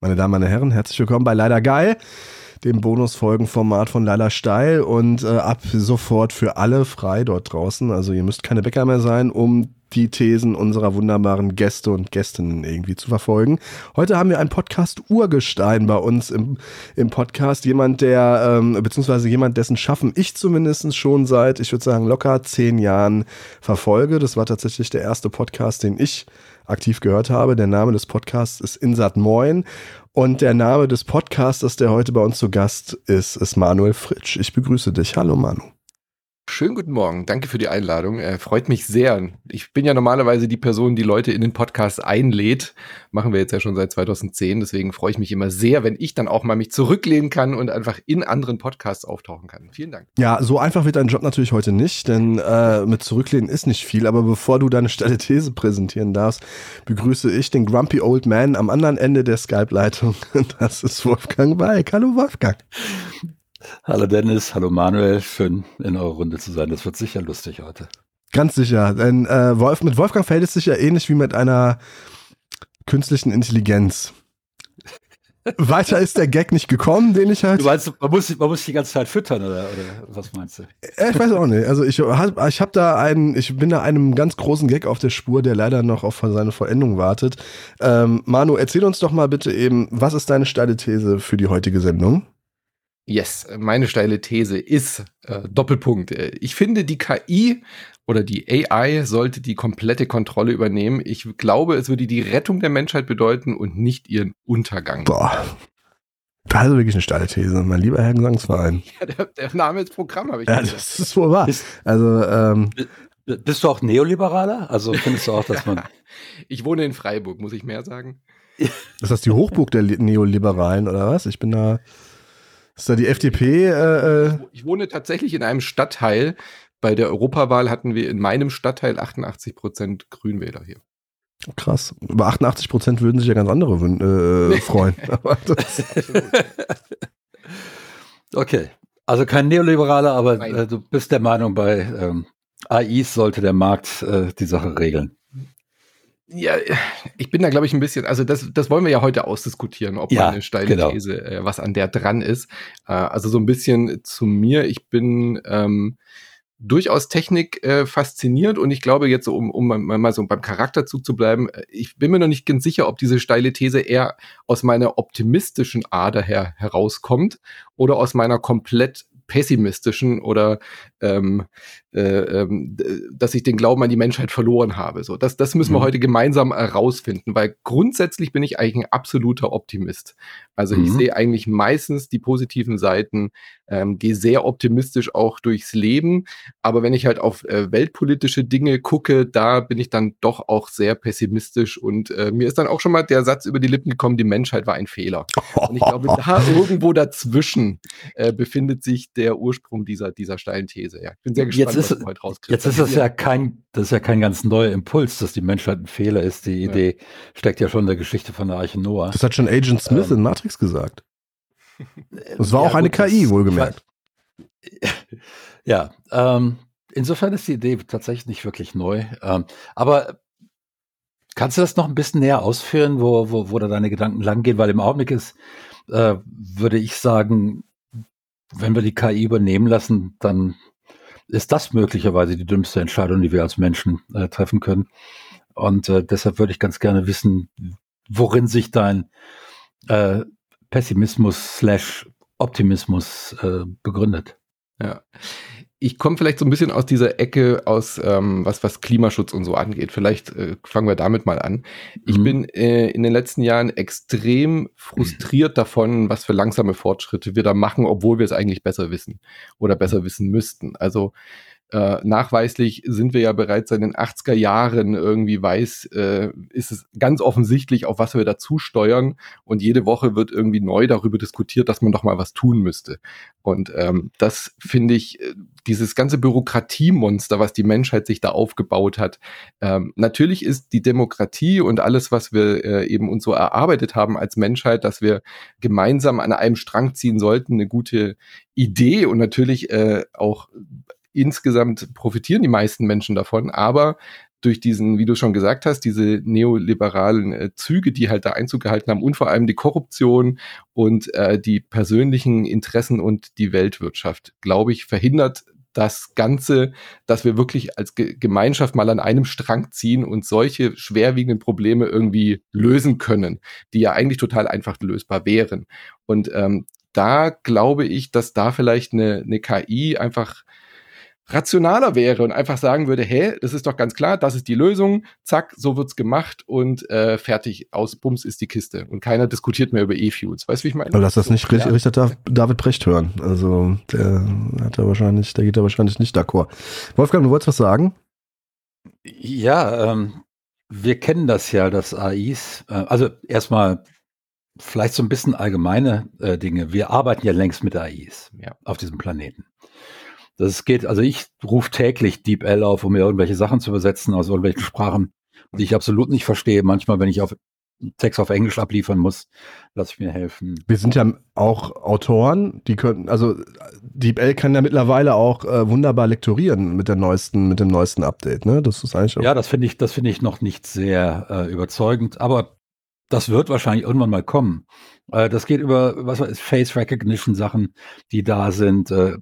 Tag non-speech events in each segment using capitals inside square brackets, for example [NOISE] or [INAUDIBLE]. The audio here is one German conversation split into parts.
Meine Damen, meine Herren, herzlich willkommen bei Leider Geil, dem Bonusfolgenformat von Leila Steil und äh, ab sofort für alle frei dort draußen. Also ihr müsst keine Bäcker mehr sein, um die Thesen unserer wunderbaren Gäste und Gästinnen irgendwie zu verfolgen. Heute haben wir einen Podcast Urgestein bei uns im, im Podcast. Jemand, der, ähm, beziehungsweise jemand, dessen Schaffen ich zumindest schon seit, ich würde sagen, locker zehn Jahren verfolge. Das war tatsächlich der erste Podcast, den ich aktiv gehört habe. Der Name des Podcasts ist Insat Moin und der Name des Podcasters, der heute bei uns zu Gast ist, ist Manuel Fritsch. Ich begrüße dich. Hallo Manu. Schönen guten Morgen. Danke für die Einladung. Äh, freut mich sehr. Ich bin ja normalerweise die Person, die Leute in den Podcast einlädt. Machen wir jetzt ja schon seit 2010. Deswegen freue ich mich immer sehr, wenn ich dann auch mal mich zurücklehnen kann und einfach in anderen Podcasts auftauchen kann. Vielen Dank. Ja, so einfach wird dein Job natürlich heute nicht, denn äh, mit Zurücklehnen ist nicht viel. Aber bevor du deine steile These präsentieren darfst, begrüße ich den Grumpy Old Man am anderen Ende der Skype-Leitung. [LAUGHS] Das ist Wolfgang Weig. Hallo Wolfgang. Hallo Dennis, hallo Manuel, schön in eurer Runde zu sein. Das wird sicher lustig heute. Ganz sicher, denn äh, Wolf, mit Wolfgang fällt es sich ja ähnlich wie mit einer künstlichen Intelligenz. [LAUGHS] Weiter ist der Gag nicht gekommen, den ich halt. Du meinst, man muss, man muss die ganze Zeit füttern, oder, oder was meinst du? Äh, ich weiß auch nicht. Also ich habe ich hab da einen, ich bin da einem ganz großen Gag auf der Spur, der leider noch auf seine Vollendung wartet. Ähm, Manu, erzähl uns doch mal bitte eben, was ist deine steile These für die heutige Sendung? Yes, meine steile These ist äh, Doppelpunkt. Äh, ich finde, die KI oder die AI sollte die komplette Kontrolle übernehmen. Ich glaube, es würde die Rettung der Menschheit bedeuten und nicht ihren Untergang. Boah. Das ist wirklich eine steile These, mein lieber Herr Gesangsverein. [LAUGHS] Ja, der, der Name ist Programm, habe ich Ja, das ist wohl wahr. Also, ähm, Bist du auch Neoliberaler? Also findest du auch, dass man. [LAUGHS] ich wohne in Freiburg, muss ich mehr sagen? ist das die Hochburg der Neoliberalen oder was? Ich bin da. Ist da die FDP? Äh, äh, Ich wohne tatsächlich in einem Stadtteil. Bei der Europawahl hatten wir in meinem Stadtteil 88 Prozent Grünwähler hier. krass. Über 88 Prozent würden sich ja ganz andere wün- äh, [LAUGHS] freuen. [LAUGHS] Okay. Also kein Neoliberaler, aber äh, du bist der Meinung, bei ähm, AIs sollte der Markt äh, die Sache regeln. Ja, ich bin da, glaube ich, ein bisschen, also das, das wollen wir ja heute ausdiskutieren, ob Ja, meine steile genau. These, äh, was an der dran ist. Äh, also so ein bisschen zu mir, ich bin ähm, durchaus Technik äh, fasziniert und ich glaube jetzt, so, um, um mal, mal so beim Charakterzug zu bleiben, äh, ich bin mir noch nicht ganz sicher, ob diese steile These eher aus meiner optimistischen Ader her herauskommt oder aus meiner komplett pessimistischen oder ähm, äh, ähm, dass ich den Glauben an die Menschheit verloren habe. So, das, das müssen wir Mhm. heute gemeinsam herausfinden, weil grundsätzlich bin ich eigentlich ein absoluter Optimist. Also ich Mhm. sehe eigentlich meistens die positiven Seiten, ähm, gehe sehr optimistisch auch durchs Leben, aber wenn ich halt auf äh, weltpolitische Dinge gucke, da bin ich dann doch auch sehr pessimistisch und äh, mir ist dann auch schon mal der Satz über die Lippen gekommen, die Menschheit war ein Fehler. Und ich glaube, da [LAUGHS] irgendwo dazwischen äh, befindet sich der Ursprung dieser, dieser steilen These. Ja, ich bin sehr gespannt, Jetzt ist- was du heute rauskriegst. Jetzt ist das ja kein, das ist ja kein ganz neuer Impuls, dass die Menschheit ein Fehler ist. Die Ja. Idee steckt ja schon in der Geschichte von der Arche Noah. das hat schon Agent Smith Ähm. in Matrix gesagt. Das war Ja, auch eine gut, KI, wohlgemerkt. [LAUGHS] Ja, ähm, insofern ist die Idee tatsächlich nicht wirklich neu. Ähm, aber kannst du das noch ein bisschen näher ausführen, wo, wo, wo da deine Gedanken langgehen? Weil im Augenblick ist, äh, würde ich sagen, wenn wir die KI übernehmen lassen, dann ist das möglicherweise die dümmste Entscheidung, die wir als Menschen äh, treffen können. Und äh, deshalb würde ich ganz gerne wissen, worin sich dein äh, Pessimismus slash Optimismus äh, begründet. Ja. Ich komme vielleicht so ein bisschen aus dieser Ecke aus, ähm, was, was Klimaschutz und so angeht. Vielleicht äh, fangen wir damit mal an. Ich Mhm. bin äh, in den letzten Jahren extrem frustriert davon, was für langsame Fortschritte wir da machen, obwohl wir es eigentlich besser wissen oder besser wissen müssten. Also äh, nachweislich sind wir ja bereits seit den 80er Jahren irgendwie weiß, äh, ist es ganz offensichtlich, auf was wir dazu steuern. Und jede Woche wird irgendwie neu darüber diskutiert, dass man doch mal was tun müsste. Und ähm, das finde ich, äh, dieses ganze Bürokratiemonster, was die Menschheit sich da aufgebaut hat. Ähm, natürlich ist die Demokratie und alles, was wir äh, eben uns so erarbeitet haben als Menschheit, dass wir gemeinsam an einem Strang ziehen sollten, eine gute Idee und natürlich äh, auch insgesamt profitieren die meisten Menschen davon, aber durch diesen, wie du schon gesagt hast, diese neoliberalen äh, Züge, die halt da Einzug gehalten haben und vor allem die Korruption und äh, die persönlichen Interessen und die Weltwirtschaft, glaube ich, verhindert das Ganze, dass wir wirklich als Ge Gemeinschaft mal an einem Strang ziehen und solche schwerwiegenden Probleme irgendwie lösen können, die ja eigentlich total einfach lösbar wären. Und ähm, da glaube ich, dass da vielleicht eine, eine KI einfach rationaler wäre und einfach sagen würde, hä, das ist doch ganz klar, das ist die Lösung, zack, so wird's gemacht und äh, fertig, aus Bums ist die Kiste. Und keiner diskutiert mehr über E-Fuels. Weißt du, wie ich meine? Aber lass das nicht ja. Richter David Brecht hören. Also der hat da wahrscheinlich, der geht da wahrscheinlich nicht d'accord. Wolfgang, du wolltest was sagen? Ja, ähm, wir kennen das ja, dass AIs, äh, also erstmal vielleicht so ein bisschen allgemeine äh, Dinge. Wir arbeiten ja längst mit AIs ja. auf diesem Planeten. Das geht, also ich rufe täglich DeepL auf, um mir irgendwelche Sachen zu übersetzen aus irgendwelchen Sprachen, die ich absolut nicht verstehe. Manchmal, wenn ich auf Text auf Englisch abliefern muss, lasse ich mir helfen. Wir sind ja auch Autoren, die können, also DeepL kann ja mittlerweile auch äh, wunderbar lektorieren mit der neuesten, mit dem neuesten Update, ne? Das ist eigentlich Ja, das finde ich, das finde ich noch nicht sehr äh, überzeugend, aber das wird wahrscheinlich irgendwann mal kommen. Äh, das geht über, was weiß Face Recognition Sachen, die da sind, äh,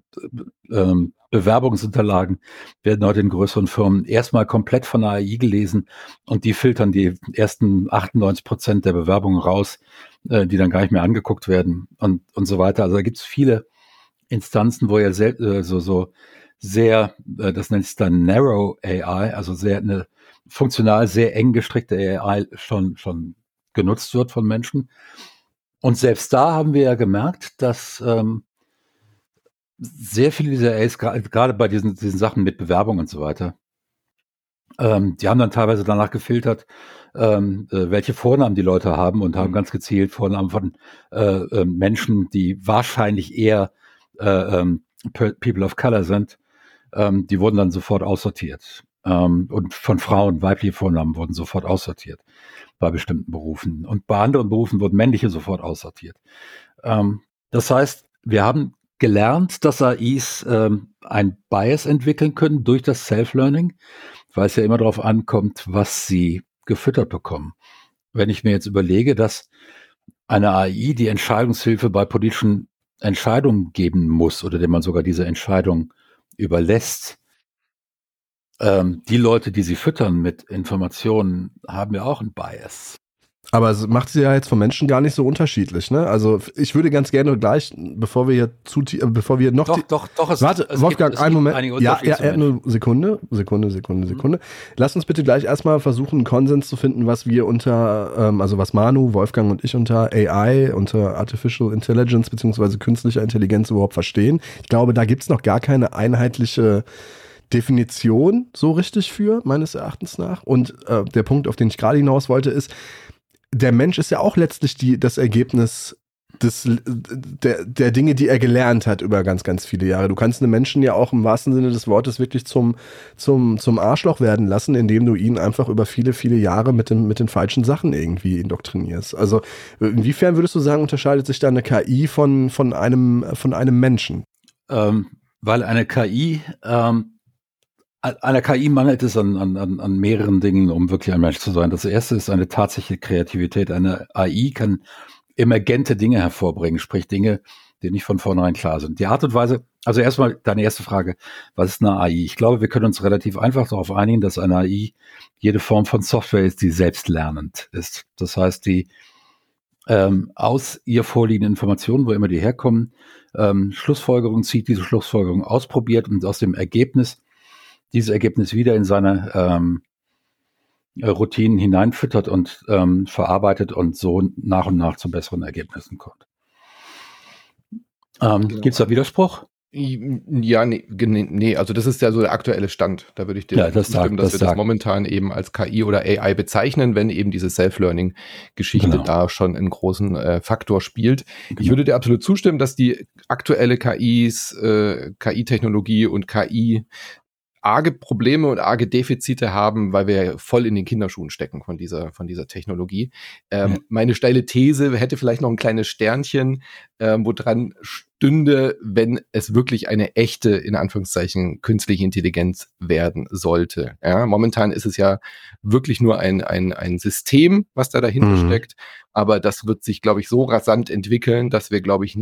ähm, Bewerbungsunterlagen werden heute in größeren Firmen erstmal komplett von der AI gelesen und die filtern die ersten 98 Prozent der Bewerbungen raus, äh, die dann gar nicht mehr angeguckt werden und, und so weiter. Also da gibt es viele Instanzen, wo sehr, äh, so, so sehr, äh, das nennt sich dann Narrow AI, also sehr eine funktional sehr eng gestrickte AI schon, schon genutzt wird von Menschen. Und selbst da haben wir ja gemerkt, dass ähm, sehr viele dieser A's, gerade bei diesen, diesen Sachen mit Bewerbung und so weiter, ähm, die haben dann teilweise danach gefiltert, ähm, äh, welche Vornamen die Leute haben und haben mhm. ganz gezielt Vornamen von äh, äh, Menschen, die wahrscheinlich eher äh, ähm, People of Color sind. Ähm, die wurden dann sofort aussortiert. Ähm, und von Frauen, weibliche Vornamen wurden sofort aussortiert bei bestimmten Berufen. Und bei anderen Berufen wurden männliche sofort aussortiert. Ähm, das heißt, wir haben gelernt, dass AIs ähm, ein Bias entwickeln können durch das Self-Learning, weil es ja immer darauf ankommt, was sie gefüttert bekommen. Wenn ich mir jetzt überlege, dass eine AI die Entscheidungshilfe bei politischen Entscheidungen geben muss oder dem man sogar diese Entscheidung überlässt, ähm, die Leute, die sie füttern mit Informationen, haben ja auch einen Bias. Aber es macht sie ja jetzt von Menschen gar nicht so unterschiedlich, ne? Also ich würde ganz gerne gleich, bevor wir hier zu äh, bevor wir noch doch, doch, doch, es, Warte, es Wolfgang, gibt, einen Moment. Ja, ja, ja, nur Sekunde, Sekunde, Sekunde. Sekunde. Mhm. Lass uns bitte gleich erstmal versuchen, einen Konsens zu finden, was wir unter, ähm, also was Manu, Wolfgang und ich unter AI, unter Artificial Intelligence beziehungsweise künstlicher Intelligenz überhaupt verstehen. Ich glaube, da gibt's noch gar keine einheitliche Definition so richtig für, meines Erachtens nach. Und äh, der Punkt, auf den ich gerade hinaus wollte, ist, der Mensch ist ja auch letztlich die, das Ergebnis des, der, der Dinge, die er gelernt hat über ganz, ganz viele Jahre. Du kannst einen Menschen ja auch im wahrsten Sinne des Wortes wirklich zum, zum, zum Arschloch werden lassen, indem du ihn einfach über viele, viele Jahre mit, dem, mit den falschen Sachen irgendwie indoktrinierst. Also inwiefern würdest du sagen, unterscheidet sich da eine KI von, von, einem, von einem Menschen? Ähm, weil eine KI ähm, einer KI mangelt es an, an, an mehreren Dingen, um wirklich ein Mensch zu sein. Das erste ist eine tatsächliche Kreativität. Eine AI kann emergente Dinge hervorbringen, sprich Dinge, die nicht von vornherein klar sind. Die Art und Weise, also erstmal deine erste Frage, was ist eine AI? Ich glaube, wir können uns relativ einfach darauf einigen, dass eine AI jede Form von Software ist, die selbstlernend ist. Das heißt, die ähm, aus ihr vorliegenden Informationen, wo immer die herkommen, ähm, Schlussfolgerungen zieht, diese Schlussfolgerungen ausprobiert und aus dem Ergebnis dieses Ergebnis wieder in seine ähm, Routinen hineinfüttert und ähm, verarbeitet und so nach und nach zu besseren Ergebnissen kommt. Ähm, genau. Gibt es da Widerspruch? Ja, nee, nee, also das ist ja so der aktuelle Stand. Da würde ich dir ja, das zustimmen, dass das wir sagt. das momentan eben als KI oder AI bezeichnen, wenn eben diese Self-Learning-Geschichte genau. da schon einen großen äh, Faktor spielt. Genau. Ich würde dir absolut zustimmen, dass die aktuelle KIs, äh, KI-Technologie und KI arge Probleme und arge Defizite haben, weil wir voll in den Kinderschuhen stecken von dieser, von dieser Technologie. Ähm, ja. Meine steile These hätte vielleicht noch ein kleines Sternchen, ähm, wo dran stünde, wenn es wirklich eine echte, in Anführungszeichen, künstliche Intelligenz werden sollte. Ja, momentan ist es ja wirklich nur ein, ein, ein System, was da dahinter mhm. steckt. Aber das wird sich, glaube ich, so rasant entwickeln, dass wir, glaube ich,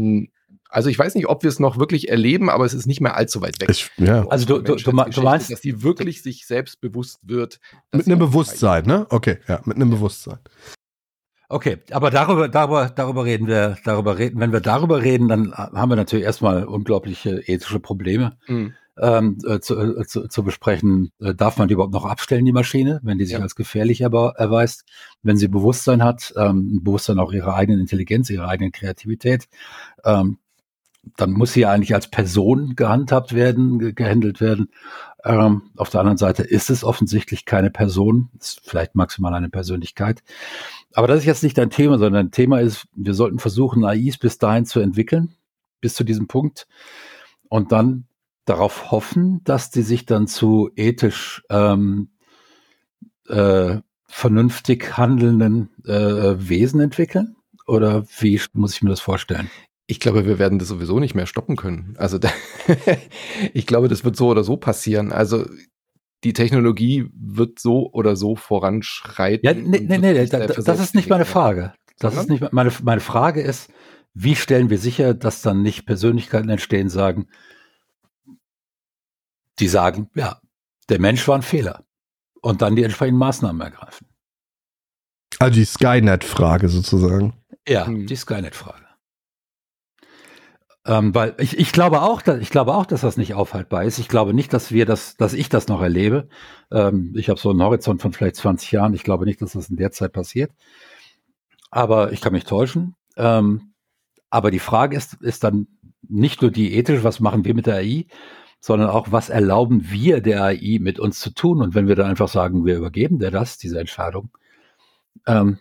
also ich weiß nicht, ob wir es noch wirklich erleben, aber es ist nicht mehr allzu weit weg. Ich, ja. Also du, du, du, du meinst, dass die wirklich sich selbst bewusst wird. Mit einem Bewusstsein, ne? Okay, ja, mit einem Bewusstsein. Okay, aber darüber, darüber, darüber reden wir, darüber reden, wenn wir darüber reden, dann haben wir natürlich erstmal unglaubliche ethische Probleme. Mhm. Ähm, äh, zu, äh, zu, zu besprechen, äh, darf man die überhaupt noch abstellen, die Maschine, wenn die sich ja. als gefährlich erweist, wenn sie Bewusstsein hat, ähm, Bewusstsein auch ihrer eigenen Intelligenz, ihrer eigenen Kreativität, ähm, dann muss sie eigentlich als Person gehandhabt werden, ge gehandelt werden. Ähm, auf der anderen Seite ist es offensichtlich keine Person, ist vielleicht maximal eine Persönlichkeit. Aber das ist jetzt nicht ein Thema, sondern ein Thema ist, wir sollten versuchen, AIs bis dahin zu entwickeln, bis zu diesem Punkt, und dann darauf hoffen, dass die sich dann zu ethisch ähm, äh, vernünftig handelnden äh, Wesen entwickeln? Oder wie muss ich mir das vorstellen? Ich glaube, wir werden das sowieso nicht mehr stoppen können. Also da, [LAUGHS] ich glaube, das wird so oder so passieren. Also die Technologie wird so oder so voranschreiten. Ja, nee, nee, nee, da, das ist nicht meine Frage. Das ist nicht meine, meine Frage ist, wie stellen wir sicher, dass dann nicht Persönlichkeiten entstehen, sagen, die sagen, ja, der Mensch war ein Fehler und dann die entsprechenden Maßnahmen ergreifen. Also die Skynet-Frage sozusagen. Ja, hm. die Skynet-Frage. Ähm, weil ich, ich glaube auch, dass, ich glaube auch, dass das nicht aufhaltbar ist. Ich glaube nicht, dass wir das, dass ich das noch erlebe. Ähm, ich habe so einen Horizont von vielleicht 20 Jahren. Ich glaube nicht, dass das in der Zeit passiert. Aber ich kann mich täuschen. Ähm, aber die Frage ist, ist dann nicht nur die ethische, was machen wir mit der AI, sondern auch, was erlauben wir der AI mit uns zu tun? Und wenn wir dann einfach sagen, wir übergeben der das, diese Entscheidung, ähm,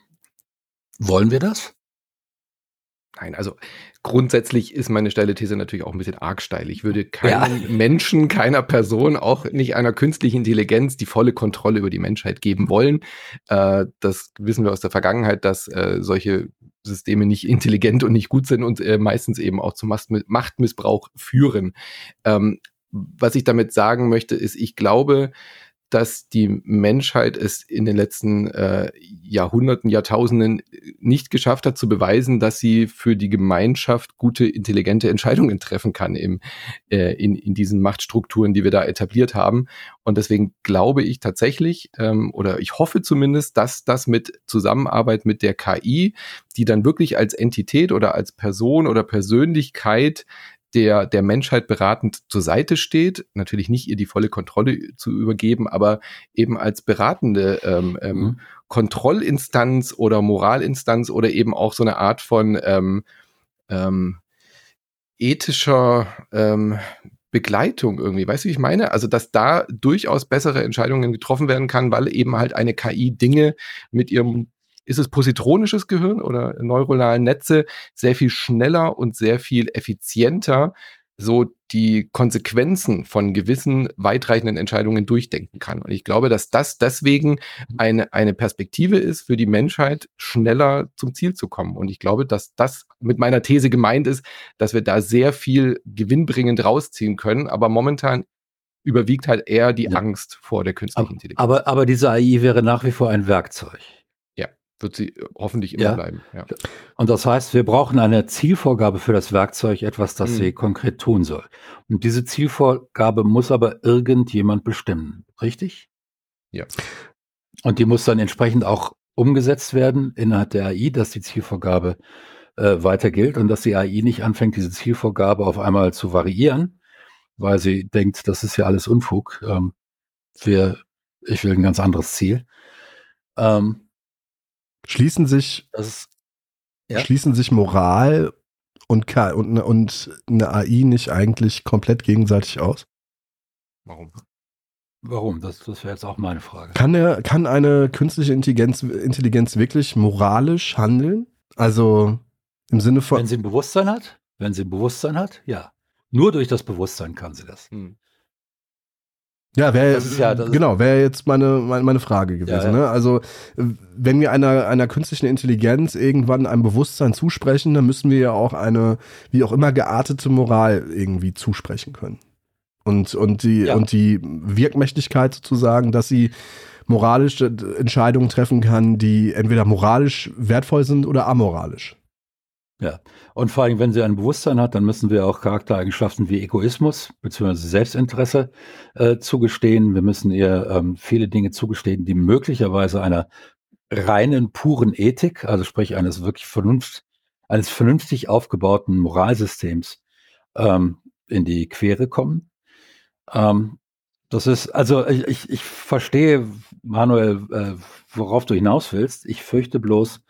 wollen wir das? Nein, also grundsätzlich ist meine steile These natürlich auch ein bisschen arg steil. Ich würde keinem ja. [LAUGHS] Menschen, keiner Person, auch nicht einer künstlichen Intelligenz die volle Kontrolle über die Menschheit geben wollen. Äh, das wissen wir aus der Vergangenheit, dass äh, solche Systeme nicht intelligent und nicht gut sind und äh, meistens eben auch zu Machtmissbrauch führen. Ähm, was ich damit sagen möchte, ist, ich glaube, dass die Menschheit es in den letzten äh, Jahrhunderten, Jahrtausenden nicht geschafft hat zu beweisen, dass sie für die Gemeinschaft gute, intelligente Entscheidungen treffen kann im, äh, in, in diesen Machtstrukturen, die wir da etabliert haben. Und deswegen glaube ich tatsächlich, ähm, oder ich hoffe zumindest, dass das mit Zusammenarbeit mit der KI, die dann wirklich als Entität oder als Person oder Persönlichkeit der, der Menschheit beratend zur Seite steht. Natürlich nicht ihr die volle Kontrolle zu übergeben, aber eben als beratende ähm, ähm, mhm. Kontrollinstanz oder Moralinstanz oder eben auch so eine Art von ähm, ähm, ethischer ähm, Begleitung irgendwie. Weißt du, wie ich meine? Also, dass da durchaus bessere Entscheidungen getroffen werden kann, weil eben halt eine KI Dinge mit ihrem ist es positronisches Gehirn oder neuronale Netze sehr viel schneller und sehr viel effizienter so die Konsequenzen von gewissen weitreichenden Entscheidungen durchdenken kann. Und ich glaube, dass das deswegen eine, eine Perspektive ist für die Menschheit, schneller zum Ziel zu kommen. Und ich glaube, dass das mit meiner These gemeint ist, dass wir da sehr viel gewinnbringend rausziehen können. Aber momentan überwiegt halt eher die ja. Angst vor der künstlichen aber, Intelligenz. Aber, aber diese AI wäre nach wie vor ein Werkzeug wird sie äh, hoffentlich immer ja. bleiben. Ja. Und das heißt, wir brauchen eine Zielvorgabe für das Werkzeug, etwas, das mhm. sie konkret tun soll. Und diese Zielvorgabe muss aber irgendjemand bestimmen, richtig? Ja. Und die muss dann entsprechend auch umgesetzt werden innerhalb der AI, dass die Zielvorgabe äh, weiter gilt und dass die AI nicht anfängt, diese Zielvorgabe auf einmal zu variieren, weil sie denkt, das ist ja alles Unfug. Ähm, wir, ich will ein ganz anderes Ziel. Ähm, Schließen sich, ist, ja. schließen sich Moral und, und, und eine AI nicht eigentlich komplett gegenseitig aus? Warum? Warum? Das, das wäre jetzt auch meine Frage. Kann, der, kann eine künstliche Intelligenz, Intelligenz wirklich moralisch handeln? Also im Sinne von. Wenn sie ein Bewusstsein hat? Wenn sie ein Bewusstsein hat, ja. Nur durch das Bewusstsein kann sie das. Hm. Ja, wäre ja, genau, wäre jetzt meine, meine, meine Frage gewesen. Ja, ja. Ne? Also, wenn wir einer, einer künstlichen Intelligenz irgendwann ein Bewusstsein zusprechen, dann müssen wir ja auch eine, wie auch immer, geartete Moral irgendwie zusprechen können. Und, und, die, und die Wirkmächtigkeit sozusagen, dass sie moralische Entscheidungen treffen kann, die entweder moralisch wertvoll sind oder amoralisch. Ja, und vor allem, wenn sie ein Bewusstsein hat, dann müssen wir auch Charaktereigenschaften wie Egoismus bzw. Selbstinteresse äh, zugestehen. Wir müssen ihr ähm, viele Dinge zugestehen, die möglicherweise einer reinen, puren Ethik, also sprich eines wirklich vernunft, eines vernünftig aufgebauten Moralsystems ähm, in die Quere kommen. Ähm, das ist, also ich, ich, verstehe, Manuel, äh, worauf du hinaus willst. Ich fürchte bloß,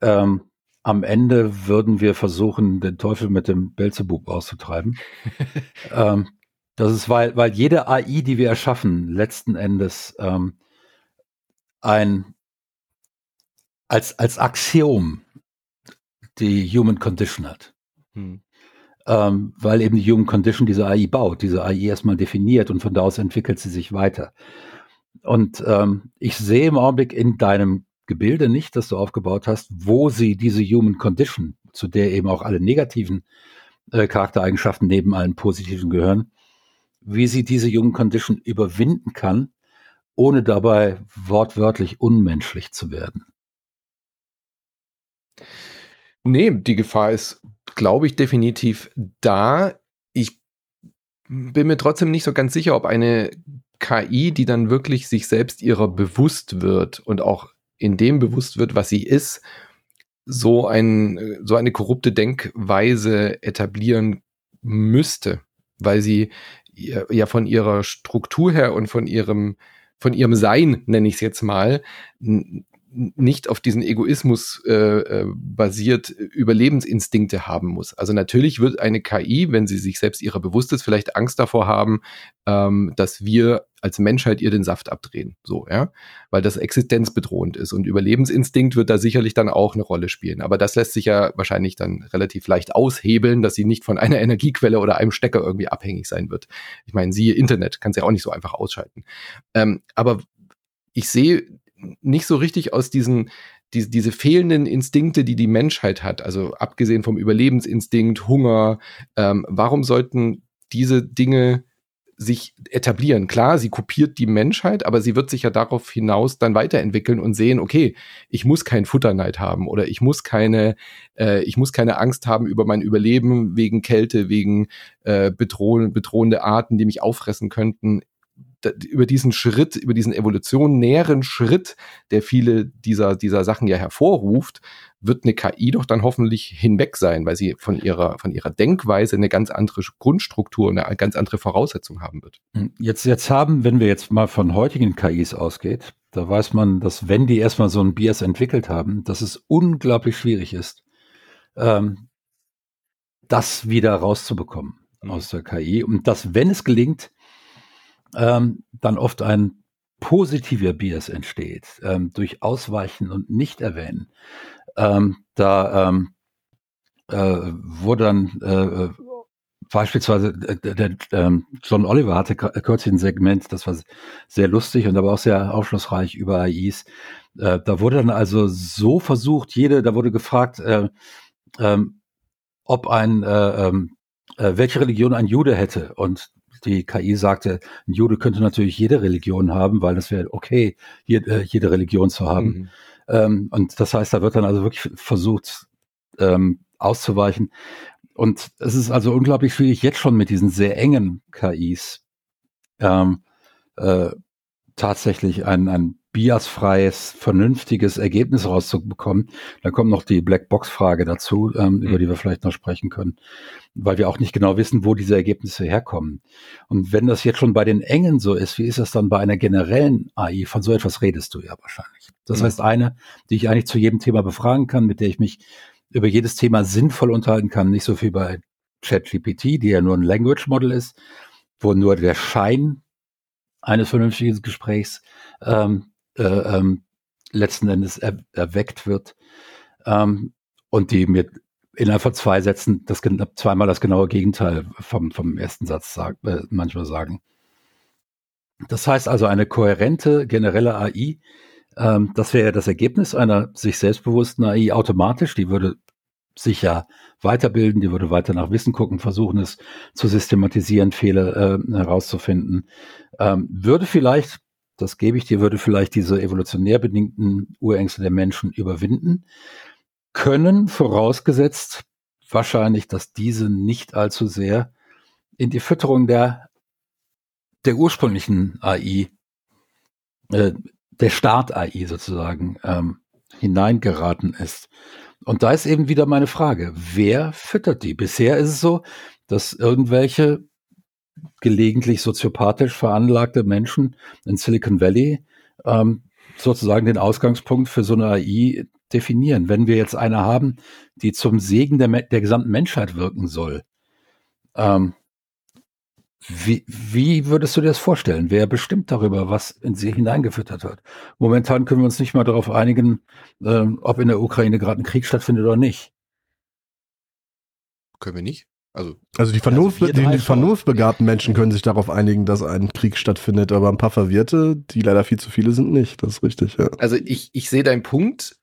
ähm, am Ende würden wir versuchen, den Teufel mit dem Belzebub auszutreiben. [LAUGHS] ähm, das ist, weil, weil jede AI, die wir erschaffen, letzten Endes ähm, ein als, als Axiom die Human Condition hat. Hm. Ähm, weil eben die Human Condition diese AI baut, diese AI erstmal definiert und von da aus entwickelt sie sich weiter. Und ähm, ich sehe im Augenblick in deinem Gebilde nicht, das du aufgebaut hast, wo sie diese Human Condition, zu der eben auch alle negativen äh, Charaktereigenschaften neben allen positiven gehören, wie sie diese Human Condition überwinden kann, ohne dabei wortwörtlich unmenschlich zu werden. Nee, die Gefahr ist, glaube ich, definitiv da. Ich bin mir trotzdem nicht so ganz sicher, ob eine KI, die dann wirklich sich selbst ihrer bewusst wird und auch in dem bewusst wird, was sie ist, so, ein, so eine korrupte Denkweise etablieren müsste, weil sie ja von ihrer Struktur her und von ihrem, von ihrem Sein, nenne ich es jetzt mal, nicht auf diesen Egoismus äh, äh, basiert Überlebensinstinkte haben muss. Also natürlich wird eine KI, wenn sie sich selbst ihrer bewusst ist, vielleicht Angst davor haben, ähm, dass wir als Menschheit ihr den Saft abdrehen, so ja, weil das existenzbedrohend ist und Überlebensinstinkt wird da sicherlich dann auch eine Rolle spielen. Aber das lässt sich ja wahrscheinlich dann relativ leicht aushebeln, dass sie nicht von einer [LAUGHS] Energiequelle oder einem Stecker irgendwie abhängig sein wird. Ich meine, siehe Internet, kann sie ja auch nicht so einfach ausschalten. Ähm, aber ich sehe nicht so richtig aus diesen, die, diese fehlenden Instinkte, die die Menschheit hat, also abgesehen vom Überlebensinstinkt, Hunger, ähm, warum sollten diese Dinge sich etablieren. Klar, sie kopiert die Menschheit, aber sie wird sich ja darauf hinaus dann weiterentwickeln und sehen, okay, ich muss keinen Futterneid haben oder ich muss keine, äh, ich muss keine Angst haben über mein Überleben wegen Kälte, wegen äh, bedroh bedrohende Arten, die mich auffressen könnten über diesen Schritt, über diesen evolutionären Schritt, der viele dieser, dieser Sachen ja hervorruft, wird eine KI doch dann hoffentlich hinweg sein, weil sie von ihrer, von ihrer Denkweise eine ganz andere Grundstruktur, eine ganz andere Voraussetzung haben wird. Hm, jetzt, jetzt haben, wenn wir jetzt mal von heutigen KIs ausgeht, da weiß man, dass wenn die erstmal so ein Bias entwickelt haben, dass es unglaublich schwierig ist, ähm, das wieder rauszubekommen mhm. aus der KI. Und dass, wenn es gelingt, ähm, dann oft ein positiver Bias entsteht, ähm, durch Ausweichen und Nicht-Erwähnen. Ähm, da ähm, äh, wurde dann äh, beispielsweise der, der ähm, John Oliver hatte kürzlich ein Segment, das war sehr lustig und aber auch sehr aufschlussreich über AIs. Äh, da wurde dann also so versucht, jede, da wurde gefragt, äh, ähm, ob ein äh, ähm, äh, welche Religion ein Jude hätte. Und die KI sagte, ein Jude könnte natürlich jede Religion haben, weil das wäre okay, jede, äh, jede Religion zu haben. Mhm. Ähm, und das heißt, da wird dann also wirklich versucht, ähm, auszuweichen. Und es ist also unglaublich schwierig, jetzt schon mit diesen sehr engen KIs ähm, äh, tatsächlich ein, ein biasfreies, vernünftiges Ergebnis rauszubekommen. Da kommt noch die Blackbox-Frage dazu, ähm, mhm. über die wir vielleicht noch sprechen können, weil wir auch nicht genau wissen, wo diese Ergebnisse herkommen. Und wenn das jetzt schon bei den Engen so ist, wie ist das dann bei einer generellen AI? Von so etwas redest du ja wahrscheinlich. Das mhm. heißt, eine, die ich eigentlich zu jedem Thema befragen kann, mit der ich mich über jedes Thema sinnvoll unterhalten kann, nicht so viel bei ChatGPT, die ja nur ein Language Model ist, wo nur der Schein eines vernünftigen Gesprächs ähm, äh, ähm, letzten Endes er, erweckt wird. Ähm, und die mir innerhalb von zwei Sätzen das zweimal das genaue Gegenteil vom, vom ersten Satz sag, äh, manchmal sagen. Das heißt also eine kohärente generelle AI, ähm, das wäre das Ergebnis einer sich selbstbewussten AI automatisch, die würde sich ja weiterbilden, die würde weiter nach Wissen gucken, versuchen es zu systematisieren, Fehler äh, herauszufinden, ähm, würde vielleicht, das gebe ich dir, würde vielleicht diese evolutionär bedingten Urängste der Menschen überwinden können, vorausgesetzt wahrscheinlich, dass diese nicht allzu sehr in die Fütterung der, der ursprünglichen AI, äh, der Start-AI sozusagen, ähm, hineingeraten ist. Und da ist eben wieder meine Frage, wer füttert die? Bisher ist es so, dass irgendwelche gelegentlich soziopathisch veranlagte Menschen in Silicon Valley ähm, sozusagen den Ausgangspunkt für so eine AI definieren. Wenn wir jetzt eine haben, die zum Segen der, der gesamten Menschheit wirken soll, ähm, wie, wie würdest du dir das vorstellen? Wer bestimmt darüber, was in sie hineingefüttert wird? Momentan können wir uns nicht mal darauf einigen, äh, ob in der Ukraine gerade ein Krieg stattfindet oder nicht. Können wir nicht? Also, also die, Vernunft, also die, die vernunftbegabten Menschen können sich darauf einigen, dass ein Krieg stattfindet, aber ein paar Verwirrte, die leider viel zu viele sind, nicht. Das ist richtig, ja. Also ich, ich sehe deinen Punkt.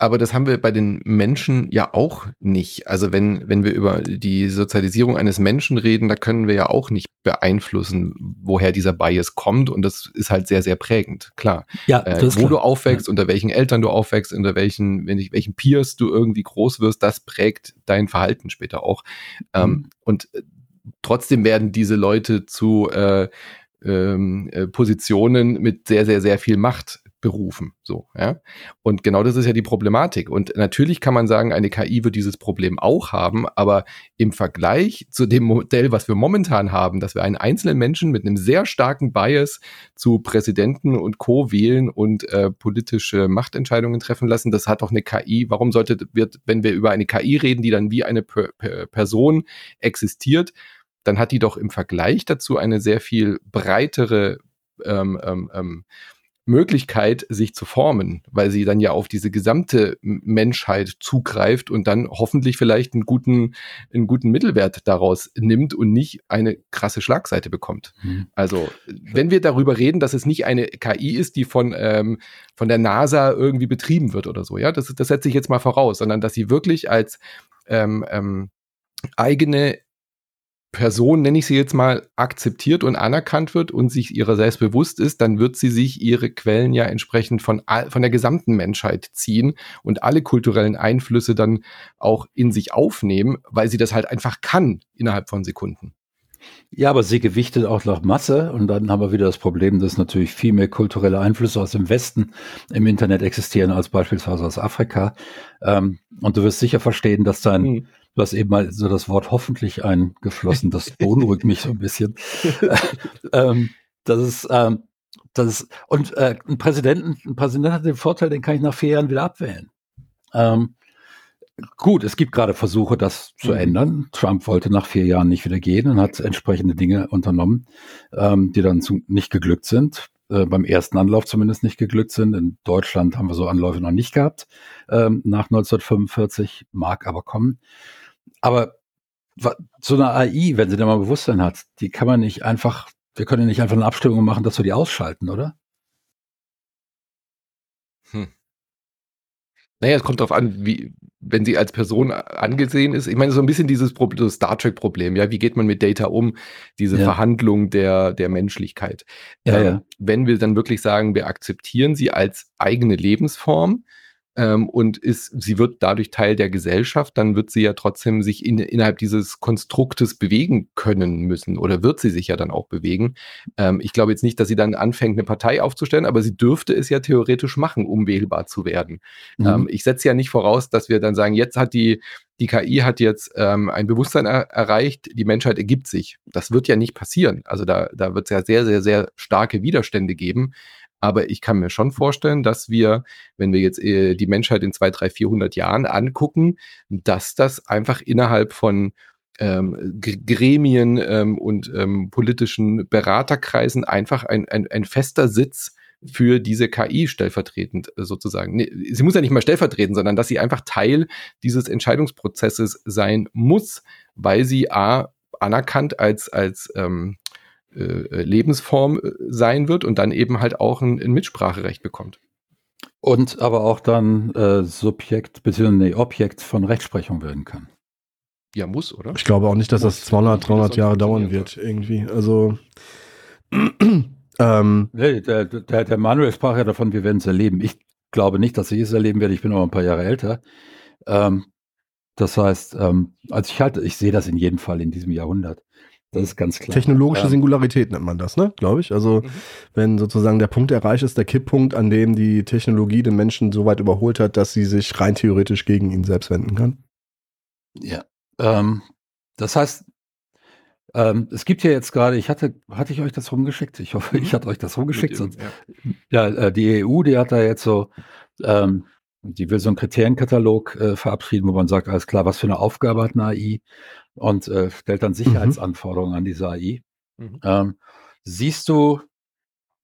Aber das haben wir bei den Menschen ja auch nicht. Also wenn, wenn wir über die Sozialisierung eines Menschen reden, da können wir ja auch nicht beeinflussen, woher dieser Bias kommt. Und das ist halt sehr, sehr prägend, klar. Ja, äh, wo klar. du aufwächst, ja. unter welchen Eltern du aufwächst, unter welchen, wenn ich, welchen Peers du irgendwie groß wirst, das prägt dein Verhalten später auch. Ähm, mhm. Ähm, und äh, trotzdem werden diese Leute zu äh, ähm, äh, Positionen mit sehr, sehr, sehr viel Macht berufen. So, ja. Und genau das ist ja die Problematik. Und natürlich kann man sagen, eine KI wird dieses Problem auch haben, aber im Vergleich zu dem Modell, was wir momentan haben, dass wir einen einzelnen Menschen mit einem sehr starken Bias zu Präsidenten und Co. wählen und äh, politische Machtentscheidungen treffen lassen, das hat doch eine KI. Warum sollte, wird, wenn wir über eine KI reden, die dann wie eine per per Person existiert, dann hat die doch im Vergleich dazu eine sehr viel breitere ähm, ähm, ähm Möglichkeit, sich zu formen, weil sie dann ja auf diese gesamte Menschheit zugreift und dann hoffentlich vielleicht einen guten, einen guten Mittelwert daraus nimmt und nicht eine krasse Schlagseite bekommt. Mhm. Also, wenn wir darüber reden, dass es nicht eine KI ist, die von, ähm, von der NASA irgendwie betrieben wird oder so, ja, das, das setze ich jetzt mal voraus, sondern dass sie wirklich als ähm, ähm, eigene Person, nenne ich sie jetzt mal, akzeptiert und anerkannt wird und sich ihrer selbst bewusst ist, dann wird sie sich ihre Quellen ja entsprechend von, von der gesamten Menschheit ziehen und alle kulturellen Einflüsse dann auch in sich aufnehmen, weil sie das halt einfach kann innerhalb von Sekunden. Ja, aber sie gewichtet auch nach Masse und dann haben wir wieder das Problem, dass natürlich viel mehr kulturelle Einflüsse aus dem Westen im Internet existieren als beispielsweise aus Afrika. Ähm, und du wirst sicher verstehen, dass dein, mhm. Du hast eben mal so das Wort hoffentlich eingeflossen. Das beunruhigt mich so ein bisschen. [LAUGHS] [LAUGHS] ähm, das ist, ähm, das ist, und äh, ein Präsident, ein Präsident hat den Vorteil, den kann ich nach vier Jahren wieder abwählen. Ähm, gut, es gibt gerade Versuche, das zu mhm. ändern. Trump wollte nach vier Jahren nicht wieder gehen und hat entsprechende Dinge unternommen, ähm, die dann zu, nicht geglückt sind. Äh, beim ersten Anlauf zumindest nicht geglückt sind. In Deutschland haben wir so Anläufe noch nicht gehabt. Ähm, nach 1945 mag aber kommen. Aber so eine AI, wenn sie da mal Bewusstsein hat, die kann man nicht einfach, wir können nicht einfach eine Abstimmung machen, dass wir die ausschalten, oder? Hm. Naja, es kommt darauf an, wie, wenn sie als Person angesehen ist. Ich meine, so ein bisschen dieses das Star Trek-Problem, ja, wie geht man mit Data um? Diese ja. Verhandlung der, der Menschlichkeit. Ja, ähm, ja. Wenn wir dann wirklich sagen, wir akzeptieren sie als eigene Lebensform, ähm, und ist, sie wird dadurch Teil der Gesellschaft, dann wird sie ja trotzdem sich in, innerhalb dieses Konstruktes bewegen können müssen oder wird sie sich ja dann auch bewegen. Ähm, ich glaube jetzt nicht, dass sie dann anfängt, eine Partei aufzustellen, aber sie dürfte es ja theoretisch machen, um wählbar zu werden. Mhm. Ähm, ich setze ja nicht voraus, dass wir dann sagen, jetzt hat die die KI hat jetzt ähm, ein Bewusstsein er erreicht, die Menschheit ergibt sich. Das wird ja nicht passieren. Also da, da wird es ja sehr, sehr, sehr starke Widerstände geben. Aber ich kann mir schon vorstellen, dass wir, wenn wir jetzt äh, die Menschheit in zwei, drei, 400 Jahren angucken, dass das einfach innerhalb von ähm, Gremien ähm, und ähm, politischen Beraterkreisen einfach ein, ein, ein fester Sitz für diese KI stellvertretend äh, sozusagen. Nee, sie muss ja nicht mal stellvertretend, sondern dass sie einfach Teil dieses Entscheidungsprozesses sein muss, weil sie A anerkannt als, als ähm, äh, Lebensform äh, sein wird und dann eben halt auch ein, ein Mitspracherecht bekommt. Und aber auch dann äh, Subjekt bzw. Objekt von Rechtsprechung werden kann. Ja, muss, oder? Ich glaube auch nicht, dass muss. das 200, 300 Jahre dauern wird, irgendwie. Also. [CLEARS THROAT] ähm, nee, der, der, der Manuel sprach ja davon, wir werden es erleben. Ich glaube nicht, dass ich es erleben werde. Ich bin aber ein paar Jahre älter. Ähm, das heißt, ähm, also ich halte, ich sehe das in jedem Fall in diesem Jahrhundert. Das ist ganz klar. Technologische ähm, Singularität nennt man das, ne? Glaube ich. Also, mhm. wenn sozusagen der Punkt erreicht ist, der Kipppunkt, an dem die Technologie den Menschen so weit überholt hat, dass sie sich rein theoretisch gegen ihn selbst wenden kann. Ja. Ähm, das heißt, ähm, es gibt ja jetzt gerade, ich hatte, hatte ich euch das rumgeschickt? Ich hoffe, ich mhm. hatte euch das rumgeschickt. Sonst, ja, ja äh, die EU, die hat da jetzt so, ähm, die will so einen Kriterienkatalog äh, verabschieden, wo man sagt, alles klar, was für eine Aufgabe hat eine AI und äh, stellt dann mhm. Sicherheitsanforderungen mhm. an diese AI. Mhm. Ähm, siehst du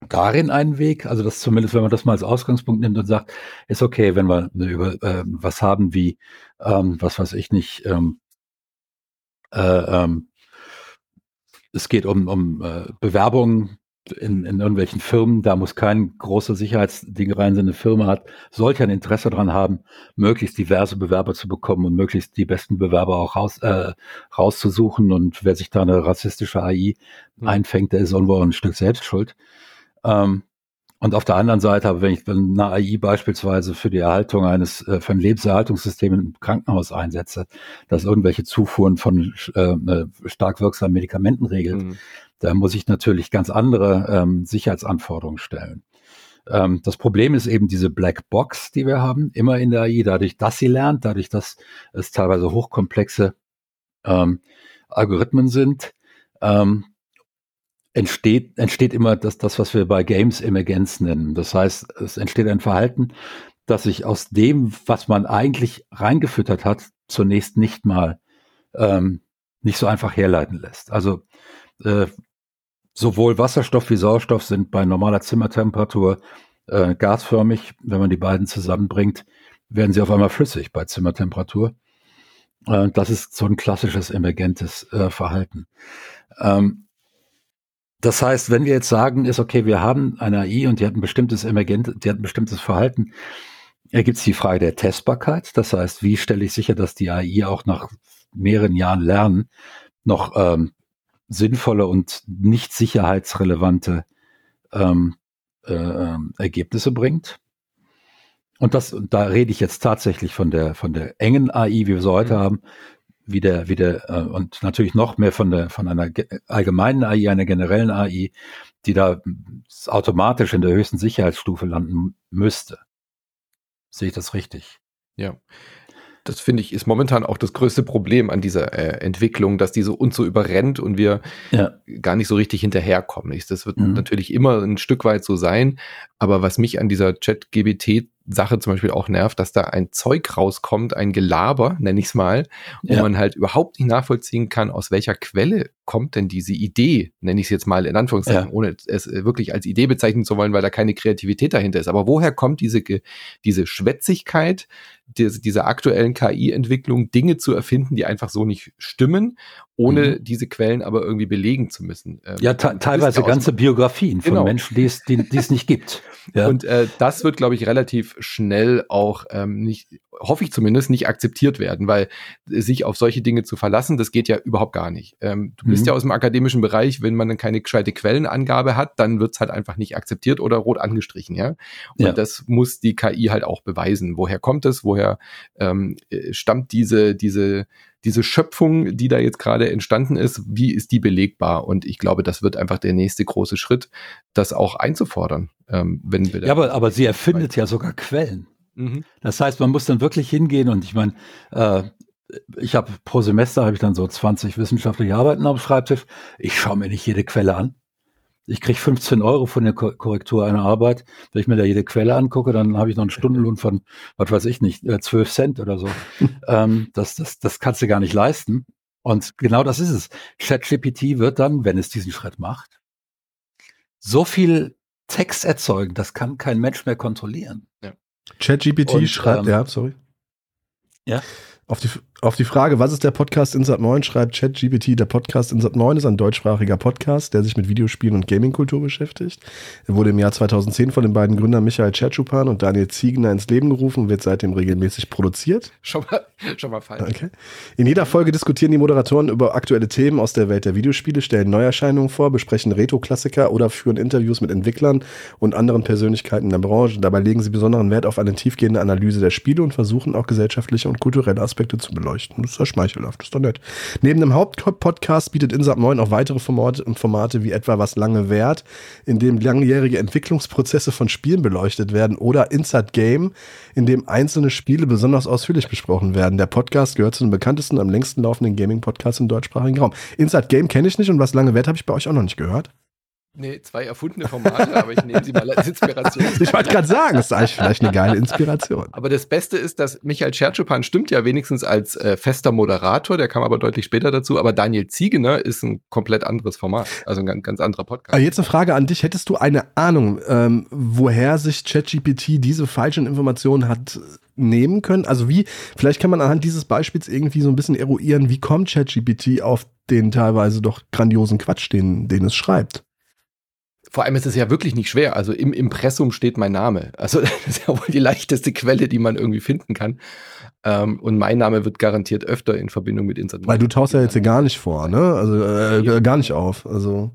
darin einen Weg? Also das zumindest, wenn man das mal als Ausgangspunkt nimmt und sagt, ist okay, wenn wir eine, über äh, was haben wie, ähm, was weiß ich nicht, ähm, äh, ähm, es geht um, um äh, Bewerbungen in, in irgendwelchen Firmen, da muss kein großer Sicherheitsding rein sein. Eine Firma hat, sollte ein Interesse daran haben, möglichst diverse Bewerber zu bekommen und möglichst die besten Bewerber auch raus, äh, rauszusuchen. Und wer sich da eine rassistische AI mhm. einfängt, der ist irgendwo ein Stück Selbstschuld. Ähm, und auf der anderen Seite, wenn ich eine AI beispielsweise für die Erhaltung eines, äh, für ein Lebenserhaltungssystem im Krankenhaus einsetze, das irgendwelche Zufuhren von äh, äh, stark wirksamen Medikamenten regelt, mhm. Da muss ich natürlich ganz andere ähm, Sicherheitsanforderungen stellen. Ähm, das Problem ist eben diese Black Box, die wir haben, immer in der AI, dadurch, dass sie lernt, dadurch, dass es teilweise hochkomplexe ähm, Algorithmen sind, ähm, entsteht, entsteht immer das, das, was wir bei Games Emergenz nennen. Das heißt, es entsteht ein Verhalten, das sich aus dem, was man eigentlich reingefüttert hat, zunächst nicht mal ähm, nicht so einfach herleiten lässt. Also äh, sowohl Wasserstoff wie Sauerstoff sind bei normaler Zimmertemperatur äh, gasförmig. Wenn man die beiden zusammenbringt, werden sie auf einmal flüssig bei Zimmertemperatur. Äh, das ist so ein klassisches emergentes äh, Verhalten. Ähm, das heißt, wenn wir jetzt sagen, ist okay, wir haben eine AI und die hat ein bestimmtes Emergent, die hat ein bestimmtes Verhalten, ergibt es die Frage der Testbarkeit. Das heißt, wie stelle ich sicher, dass die AI auch nach mehreren Jahren Lernen noch ähm, sinnvolle und nicht sicherheitsrelevante ähm, äh, ähm, Ergebnisse bringt? Und das, und da rede ich jetzt tatsächlich von der, von der engen AI, wie wir sie heute mhm. haben, wie der, wie der, äh, und natürlich noch mehr von der, von einer allgemeinen AI, einer generellen AI, die da automatisch in der höchsten Sicherheitsstufe landen müsste. Sehe ich das richtig? Ja. Das finde ich ist momentan auch das größte Problem an dieser äh, Entwicklung, dass die so uns so überrennt und wir ja. gar nicht so richtig hinterherkommen. Das wird mhm. natürlich immer ein Stück weit so sein. Aber was mich an dieser Chat-GBT Sache zum Beispiel auch nervt, dass da ein Zeug rauskommt, ein Gelaber, nenne ich es mal, wo ja. man halt überhaupt nicht nachvollziehen kann, aus welcher Quelle kommt denn diese Idee, nenne ich es jetzt mal in Anführungszeichen, ja. ohne es wirklich als Idee bezeichnen zu wollen, weil da keine Kreativität dahinter ist. Aber woher kommt diese, diese Schwätzigkeit, diese, diese aktuellen KI-Entwicklung, Dinge zu erfinden, die einfach so nicht stimmen, ohne mhm. diese Quellen aber irgendwie belegen zu müssen? Ähm, ja, teilweise ganze Biografien von genau. Menschen, die es, die, die es nicht gibt. [LAUGHS] Ja. Und äh, das wird, glaube ich, relativ schnell auch ähm, nicht, hoffe ich zumindest, nicht akzeptiert werden, weil sich auf solche Dinge zu verlassen, das geht ja überhaupt gar nicht. Ähm, du bist mhm. ja aus dem akademischen Bereich, wenn man dann keine gescheite Quellenangabe hat, dann wird's halt einfach nicht akzeptiert oder rot angestrichen, ja. Und ja. das muss die KI halt auch beweisen. Woher kommt es? Woher ähm, äh, stammt diese, diese diese Schöpfung, die da jetzt gerade entstanden ist, wie ist die belegbar? Und ich glaube, das wird einfach der nächste große Schritt, das auch einzufordern. Ähm, wenn wir ja, aber, aber sie erfindet ja sogar Quellen. Mhm. Das heißt, man muss dann wirklich hingehen und ich meine, äh, ich habe pro Semester habe ich dann so 20 wissenschaftliche Arbeiten am Schreibtisch. Ich schaue mir nicht jede Quelle an ich krieg 15 Euro von der Korrektur einer Arbeit. Wenn ich mir da jede Quelle angucke, dann habe ich noch einen [LAUGHS] Stundenlohn von, was weiß ich nicht, 12 äh, Cent oder so. [LAUGHS] ähm, das, das, das kannst du gar nicht leisten. Und genau das ist es. ChatGPT wird dann, wenn es diesen Schritt macht, so viel Text erzeugen, das kann kein Mensch mehr kontrollieren. Ja. ChatGPT schreibt, ähm, ja, sorry. Ja. Auf die, Auf die Frage, was ist der Podcast Insat 9, schreibt ChatGPT, der Podcast Insat 9 ist ein deutschsprachiger Podcast, der sich mit Videospielen und Gamingkultur beschäftigt. Er wurde im Jahr 2010 von den beiden Gründern Michael Tschertschupan und Daniel Ziegner ins Leben gerufen und wird seitdem regelmäßig produziert. Schon mal, [LAUGHS] schon mal falsch. Okay. In jeder Folge diskutieren die Moderatoren über aktuelle Themen aus der Welt der Videospiele, stellen Neuerscheinungen vor, besprechen Retro-Klassiker oder führen Interviews mit Entwicklern und anderen Persönlichkeiten in der Branche. Dabei legen sie besonderen Wert auf eine tiefgehende Analyse der Spiele und versuchen auch gesellschaftliche und kulturelle Aspekte zu beleuchten beleuchten. Das ist ja schmeichelhaft, das ist doch nett. Neben dem Hauptpodcast bietet Insat 9 auch weitere Formate, Formate wie etwa Was lange währt, in dem langjährige Entwicklungsprozesse von Spielen beleuchtet werden oder Insat Game, in dem einzelne Spiele besonders ausführlich besprochen werden. Der Podcast gehört zu den bekanntesten, am längsten laufenden Gaming-Podcasts im deutschsprachigen Raum. Insat Game kenne ich nicht und Was lange währt habe ich bei euch auch noch nicht gehört. Nee, zwei erfundene Formate, aber ich nehme sie mal als Inspiration. Ich wollte gerade sagen, das ist eigentlich vielleicht eine geile Inspiration. Aber das Beste ist, dass Michael Schertschupan stimmt ja wenigstens als äh, fester Moderator, der kam aber deutlich später dazu, aber Daniel Ziegener ist ein komplett anderes Format, also ein ganz, ganz anderer Podcast. Aber jetzt eine Frage an dich, hättest du eine Ahnung, ähm, woher sich ChatGPT diese falschen Informationen hat nehmen können? Also wie, vielleicht kann man anhand dieses Beispiels irgendwie so ein bisschen eruieren, wie kommt ChatGPT auf den teilweise doch grandiosen Quatsch, den, den es schreibt? Vor allem ist es ja wirklich nicht schwer. Also im Impressum steht mein Name. Also [LAUGHS] das ist ja wohl die leichteste Quelle, die man irgendwie finden kann. Ähm, und mein Name wird garantiert öfter in Verbindung mit Insert. Weil du tauchst ja jetzt hier gar nicht vor, ne? Also äh, gar nicht auf. Also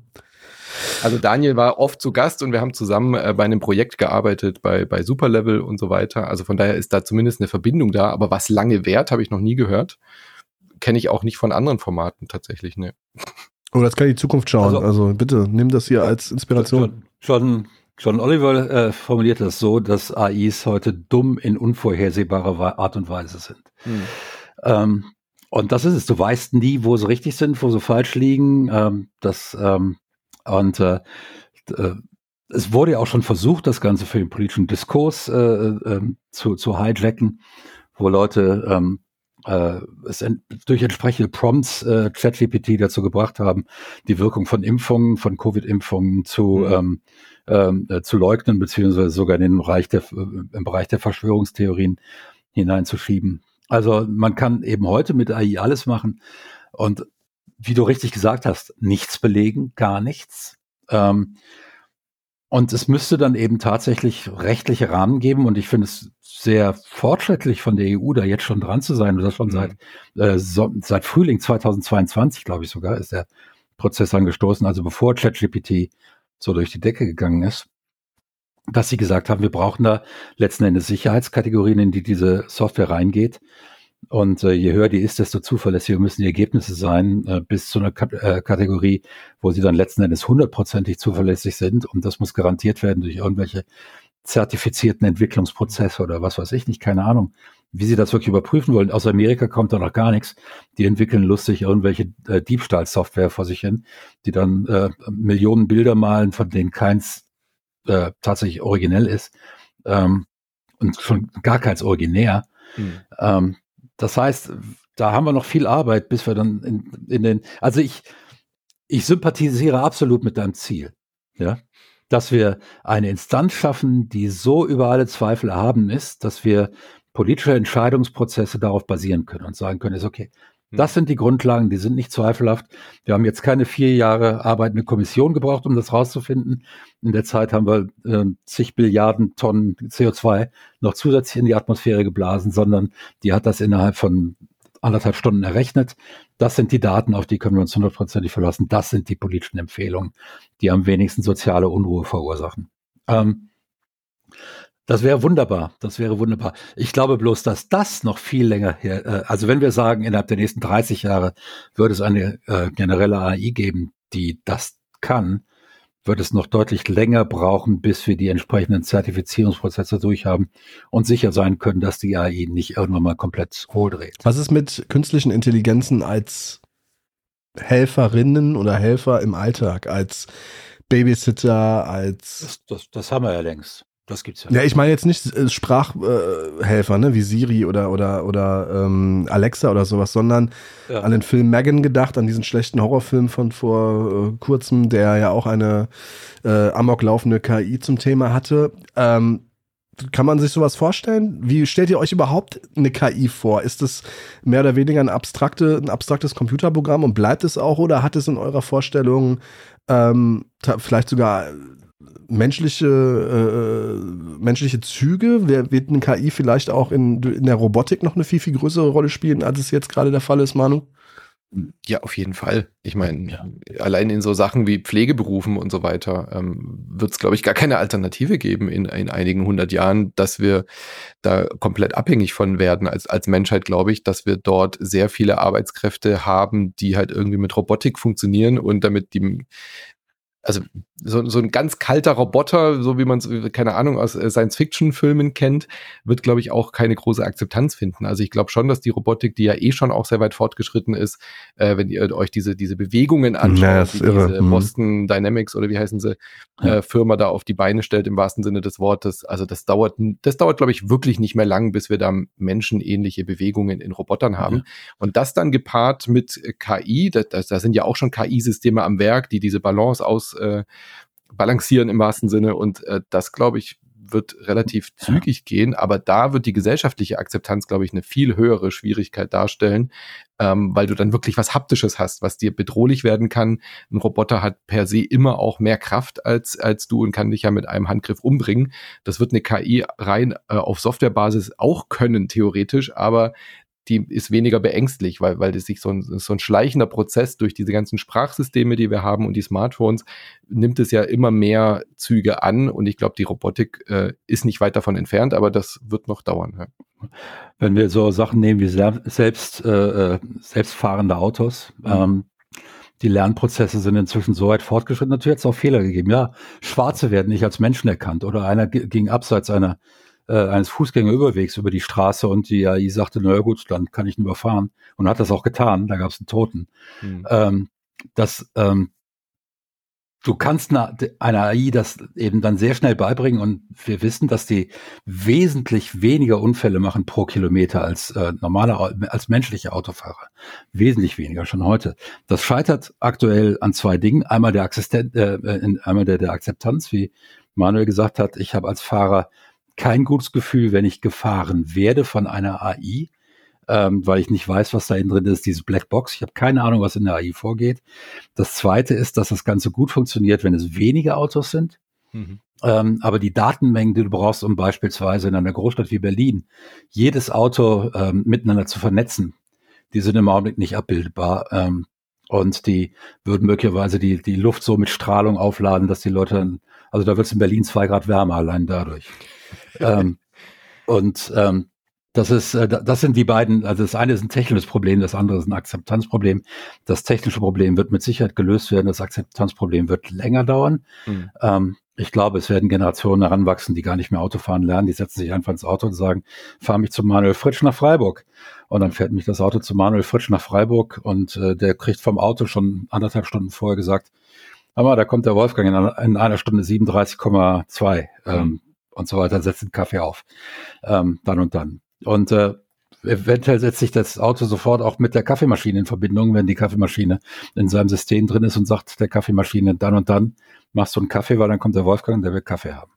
also Daniel war oft zu Gast und wir haben zusammen äh, bei einem Projekt gearbeitet, bei, bei Superlevel und so weiter. Also von daher ist da zumindest eine Verbindung da. Aber was lange währt, habe ich noch nie gehört. Kenne ich auch nicht von anderen Formaten tatsächlich, ne. Oh, das kann die Zukunft schauen. Also, also bitte, nimm das hier als Inspiration. John, John Oliver äh, formuliert das so, dass AIs heute dumm in unvorhersehbarer Art und Weise sind. Hm. Ähm, und das ist es. Du weißt nie, wo sie richtig sind, wo sie falsch liegen. Ähm, das, ähm, und äh, äh, es wurde ja auch schon versucht, das Ganze für den politischen Diskurs äh, äh, zu, zu hijacken, wo Leute ähm, äh, es ent durch entsprechende Prompts äh, ChatGPT dazu gebracht haben, die Wirkung von Impfungen, von Covid-Impfungen zu, mhm. ähm, äh, zu leugnen, beziehungsweise sogar in den Bereich der, äh, im Bereich der Verschwörungstheorien hineinzuschieben. Also man kann eben heute mit AI alles machen und wie du richtig gesagt hast, nichts belegen, gar nichts. Ähm, und es müsste dann eben tatsächlich rechtliche Rahmen geben. Und ich finde es sehr fortschrittlich von der EU, da jetzt schon dran zu sein. Und das schon mhm. seit, äh, so, seit Frühling 2022, glaube ich sogar, ist der Prozess angestoßen. Also bevor ChatGPT so durch die Decke gegangen ist, dass sie gesagt haben, wir brauchen da letzten Endes Sicherheitskategorien, in die diese Software reingeht. Und äh, je höher die ist, desto zuverlässiger müssen die Ergebnisse sein, äh, bis zu einer Kat äh, Kategorie, wo sie dann letzten Endes hundertprozentig zuverlässig sind. Und das muss garantiert werden durch irgendwelche zertifizierten Entwicklungsprozesse oder was weiß ich nicht, keine Ahnung, wie sie das wirklich überprüfen wollen. Aus Amerika kommt da noch gar nichts. Die entwickeln lustig irgendwelche äh, Diebstahlsoftware vor sich hin, die dann äh, Millionen Bilder malen, von denen keins äh, tatsächlich originell ist ähm, und schon gar keins originär. Mhm. Ähm, das heißt, da haben wir noch viel Arbeit, bis wir dann in, in den, also ich, ich sympathisiere absolut mit deinem Ziel, ja, dass wir eine Instanz schaffen, die so über alle Zweifel erhaben ist, dass wir politische Entscheidungsprozesse darauf basieren können und sagen können, ist okay, das sind die Grundlagen, die sind nicht zweifelhaft. Wir haben jetzt keine vier Jahre arbeitende Kommission gebraucht, um das rauszufinden. In der Zeit haben wir äh, zig Billiarden Tonnen CO2 noch zusätzlich in die Atmosphäre geblasen, sondern die hat das innerhalb von anderthalb Stunden errechnet. Das sind die Daten, auf die können wir uns hundertprozentig verlassen. Das sind die politischen Empfehlungen, die am wenigsten soziale Unruhe verursachen. Ähm, das wäre wunderbar. Das wäre wunderbar. Ich glaube bloß, dass das noch viel länger her, äh, also wenn wir sagen, innerhalb der nächsten 30 Jahre würde es eine äh, generelle AI geben, die das kann, wird es noch deutlich länger brauchen, bis wir die entsprechenden Zertifizierungsprozesse durchhaben und sicher sein können, dass die AI nicht irgendwann mal komplett hohl dreht. Was ist mit künstlichen Intelligenzen als Helferinnen oder Helfer im Alltag, als Babysitter, als. Das, das, das haben wir ja längst. Das gibt's ja. Ja, ich meine jetzt nicht äh, Sprachhelfer, ne, wie Siri oder oder oder ähm, Alexa oder sowas, sondern ja. an den Film Megan gedacht, an diesen schlechten Horrorfilm von vor äh, kurzem, der ja auch eine äh, amok laufende KI zum Thema hatte. Ähm, kann man sich sowas vorstellen? Wie stellt ihr euch überhaupt eine KI vor? Ist es mehr oder weniger ein, abstrakte, ein abstraktes Computerprogramm und bleibt es auch oder hat es in eurer Vorstellung ähm, vielleicht sogar menschliche, äh, menschliche Züge? Wer, wird eine KI vielleicht auch in, in der Robotik noch eine viel, viel größere Rolle spielen, als es jetzt gerade der Fall ist, Manu? Ja, auf jeden Fall. Ich meine, ja. allein in so Sachen wie Pflegeberufen und so weiter ähm, wird es, glaube ich, gar keine Alternative geben in, in einigen hundert Jahren, dass wir da komplett abhängig von werden. Als, als Menschheit glaube ich, dass wir dort sehr viele Arbeitskräfte haben, die halt irgendwie mit Robotik funktionieren und damit die also so, so ein ganz kalter Roboter, so wie man es, keine Ahnung, aus äh, Science-Fiction-Filmen kennt, wird, glaube ich, auch keine große Akzeptanz finden. Also ich glaube schon, dass die Robotik, die ja eh schon auch sehr weit fortgeschritten ist, äh, wenn ihr euch diese, diese Bewegungen anschaut, ja, die diese mhm. Boston Dynamics oder wie heißen sie, äh, Firma da auf die Beine stellt, im wahrsten Sinne des Wortes. Also das dauert, das dauert, glaube ich, wirklich nicht mehr lang, bis wir da menschenähnliche Bewegungen in Robotern haben. Mhm. Und das dann gepaart mit KI, da, da sind ja auch schon KI-Systeme am Werk, die diese Balance aus äh, balancieren im wahrsten Sinne. Und äh, das, glaube ich, wird relativ zügig gehen, aber da wird die gesellschaftliche Akzeptanz, glaube ich, eine viel höhere Schwierigkeit darstellen, ähm, weil du dann wirklich was Haptisches hast, was dir bedrohlich werden kann. Ein Roboter hat per se immer auch mehr Kraft als, als du und kann dich ja mit einem Handgriff umbringen. Das wird eine KI rein äh, auf Softwarebasis auch können, theoretisch, aber die ist weniger beängstlich, weil, weil das sich so ein, so ein schleichender Prozess durch diese ganzen Sprachsysteme, die wir haben und die Smartphones, nimmt es ja immer mehr Züge an und ich glaube, die Robotik äh, ist nicht weit davon entfernt, aber das wird noch dauern. Ja. Wenn wir so Sachen nehmen wie selbst, äh, äh, selbstfahrende Autos, mhm. ähm, die Lernprozesse sind inzwischen so weit fortgeschritten. Natürlich hat es auch Fehler gegeben. Ja, Schwarze werden nicht als Menschen erkannt oder einer ging abseits einer äh, eines Fußgängerüberwegs über die Straße und die AI sagte, naja gut, dann kann ich ihn überfahren. Und hat das auch getan, da gab es einen Toten. Mhm. Ähm, das, ähm, du kannst einer eine AI das eben dann sehr schnell beibringen und wir wissen, dass die wesentlich weniger Unfälle machen pro Kilometer als äh, normale, als menschliche Autofahrer. Wesentlich weniger schon heute. Das scheitert aktuell an zwei Dingen. Einmal der, Assistent, äh, einmal der, der Akzeptanz, wie Manuel gesagt hat, ich habe als Fahrer kein gutes Gefühl, wenn ich gefahren werde von einer AI, ähm, weil ich nicht weiß, was da drin ist, diese Blackbox. Ich habe keine Ahnung, was in der AI vorgeht. Das Zweite ist, dass das Ganze gut funktioniert, wenn es wenige Autos sind. Mhm. Ähm, aber die Datenmengen, die du brauchst, um beispielsweise in einer Großstadt wie Berlin jedes Auto ähm, miteinander zu vernetzen, die sind im Augenblick nicht abbildbar. Ähm, und die würden möglicherweise die, die Luft so mit Strahlung aufladen, dass die Leute dann, also da wird es in Berlin zwei Grad wärmer allein dadurch ähm, und ähm, das ist, äh, das sind die beiden, also das eine ist ein technisches Problem, das andere ist ein Akzeptanzproblem. Das technische Problem wird mit Sicherheit gelöst werden, das Akzeptanzproblem wird länger dauern. Mhm. Ähm, ich glaube, es werden Generationen heranwachsen, die gar nicht mehr Autofahren lernen. Die setzen sich einfach ins Auto und sagen, fahr mich zu Manuel Fritsch nach Freiburg. Und dann fährt mich das Auto zu Manuel Fritsch nach Freiburg und äh, der kriegt vom Auto schon anderthalb Stunden vorher gesagt, aber da kommt der Wolfgang in einer, in einer Stunde 37,2. Ähm, mhm und so weiter, setzt den Kaffee auf. Ähm, dann und dann. Und äh, eventuell setzt sich das Auto sofort auch mit der Kaffeemaschine in Verbindung, wenn die Kaffeemaschine in seinem System drin ist und sagt der Kaffeemaschine dann und dann machst du einen Kaffee, weil dann kommt der Wolfgang und der will Kaffee haben.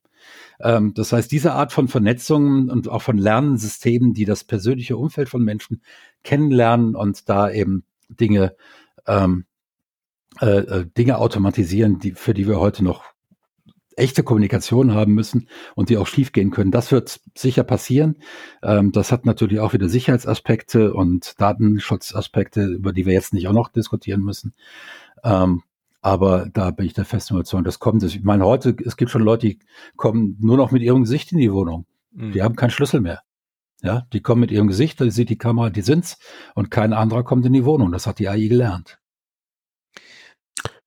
Ähm, das heißt, diese Art von Vernetzungen und auch von Lernsystemen, die das persönliche Umfeld von Menschen kennenlernen und da eben Dinge ähm, äh, äh Dinge automatisieren, die, für die wir heute noch echte Kommunikation haben müssen und die auch schiefgehen können. Das wird sicher passieren. Ähm, das hat natürlich auch wieder Sicherheitsaspekte und Datenschutzaspekte, über die wir jetzt nicht auch noch diskutieren müssen. Ähm, aber da bin ich der festen Überzeugung, das kommt. Ich meine, heute, es gibt schon Leute, die kommen nur noch mit ihrem Gesicht in die Wohnung. Mhm. Die haben keinen Schlüssel mehr. Ja, die kommen mit ihrem Gesicht, da sieht die Kamera, die sind's und kein anderer kommt in die Wohnung. Das hat die AI gelernt.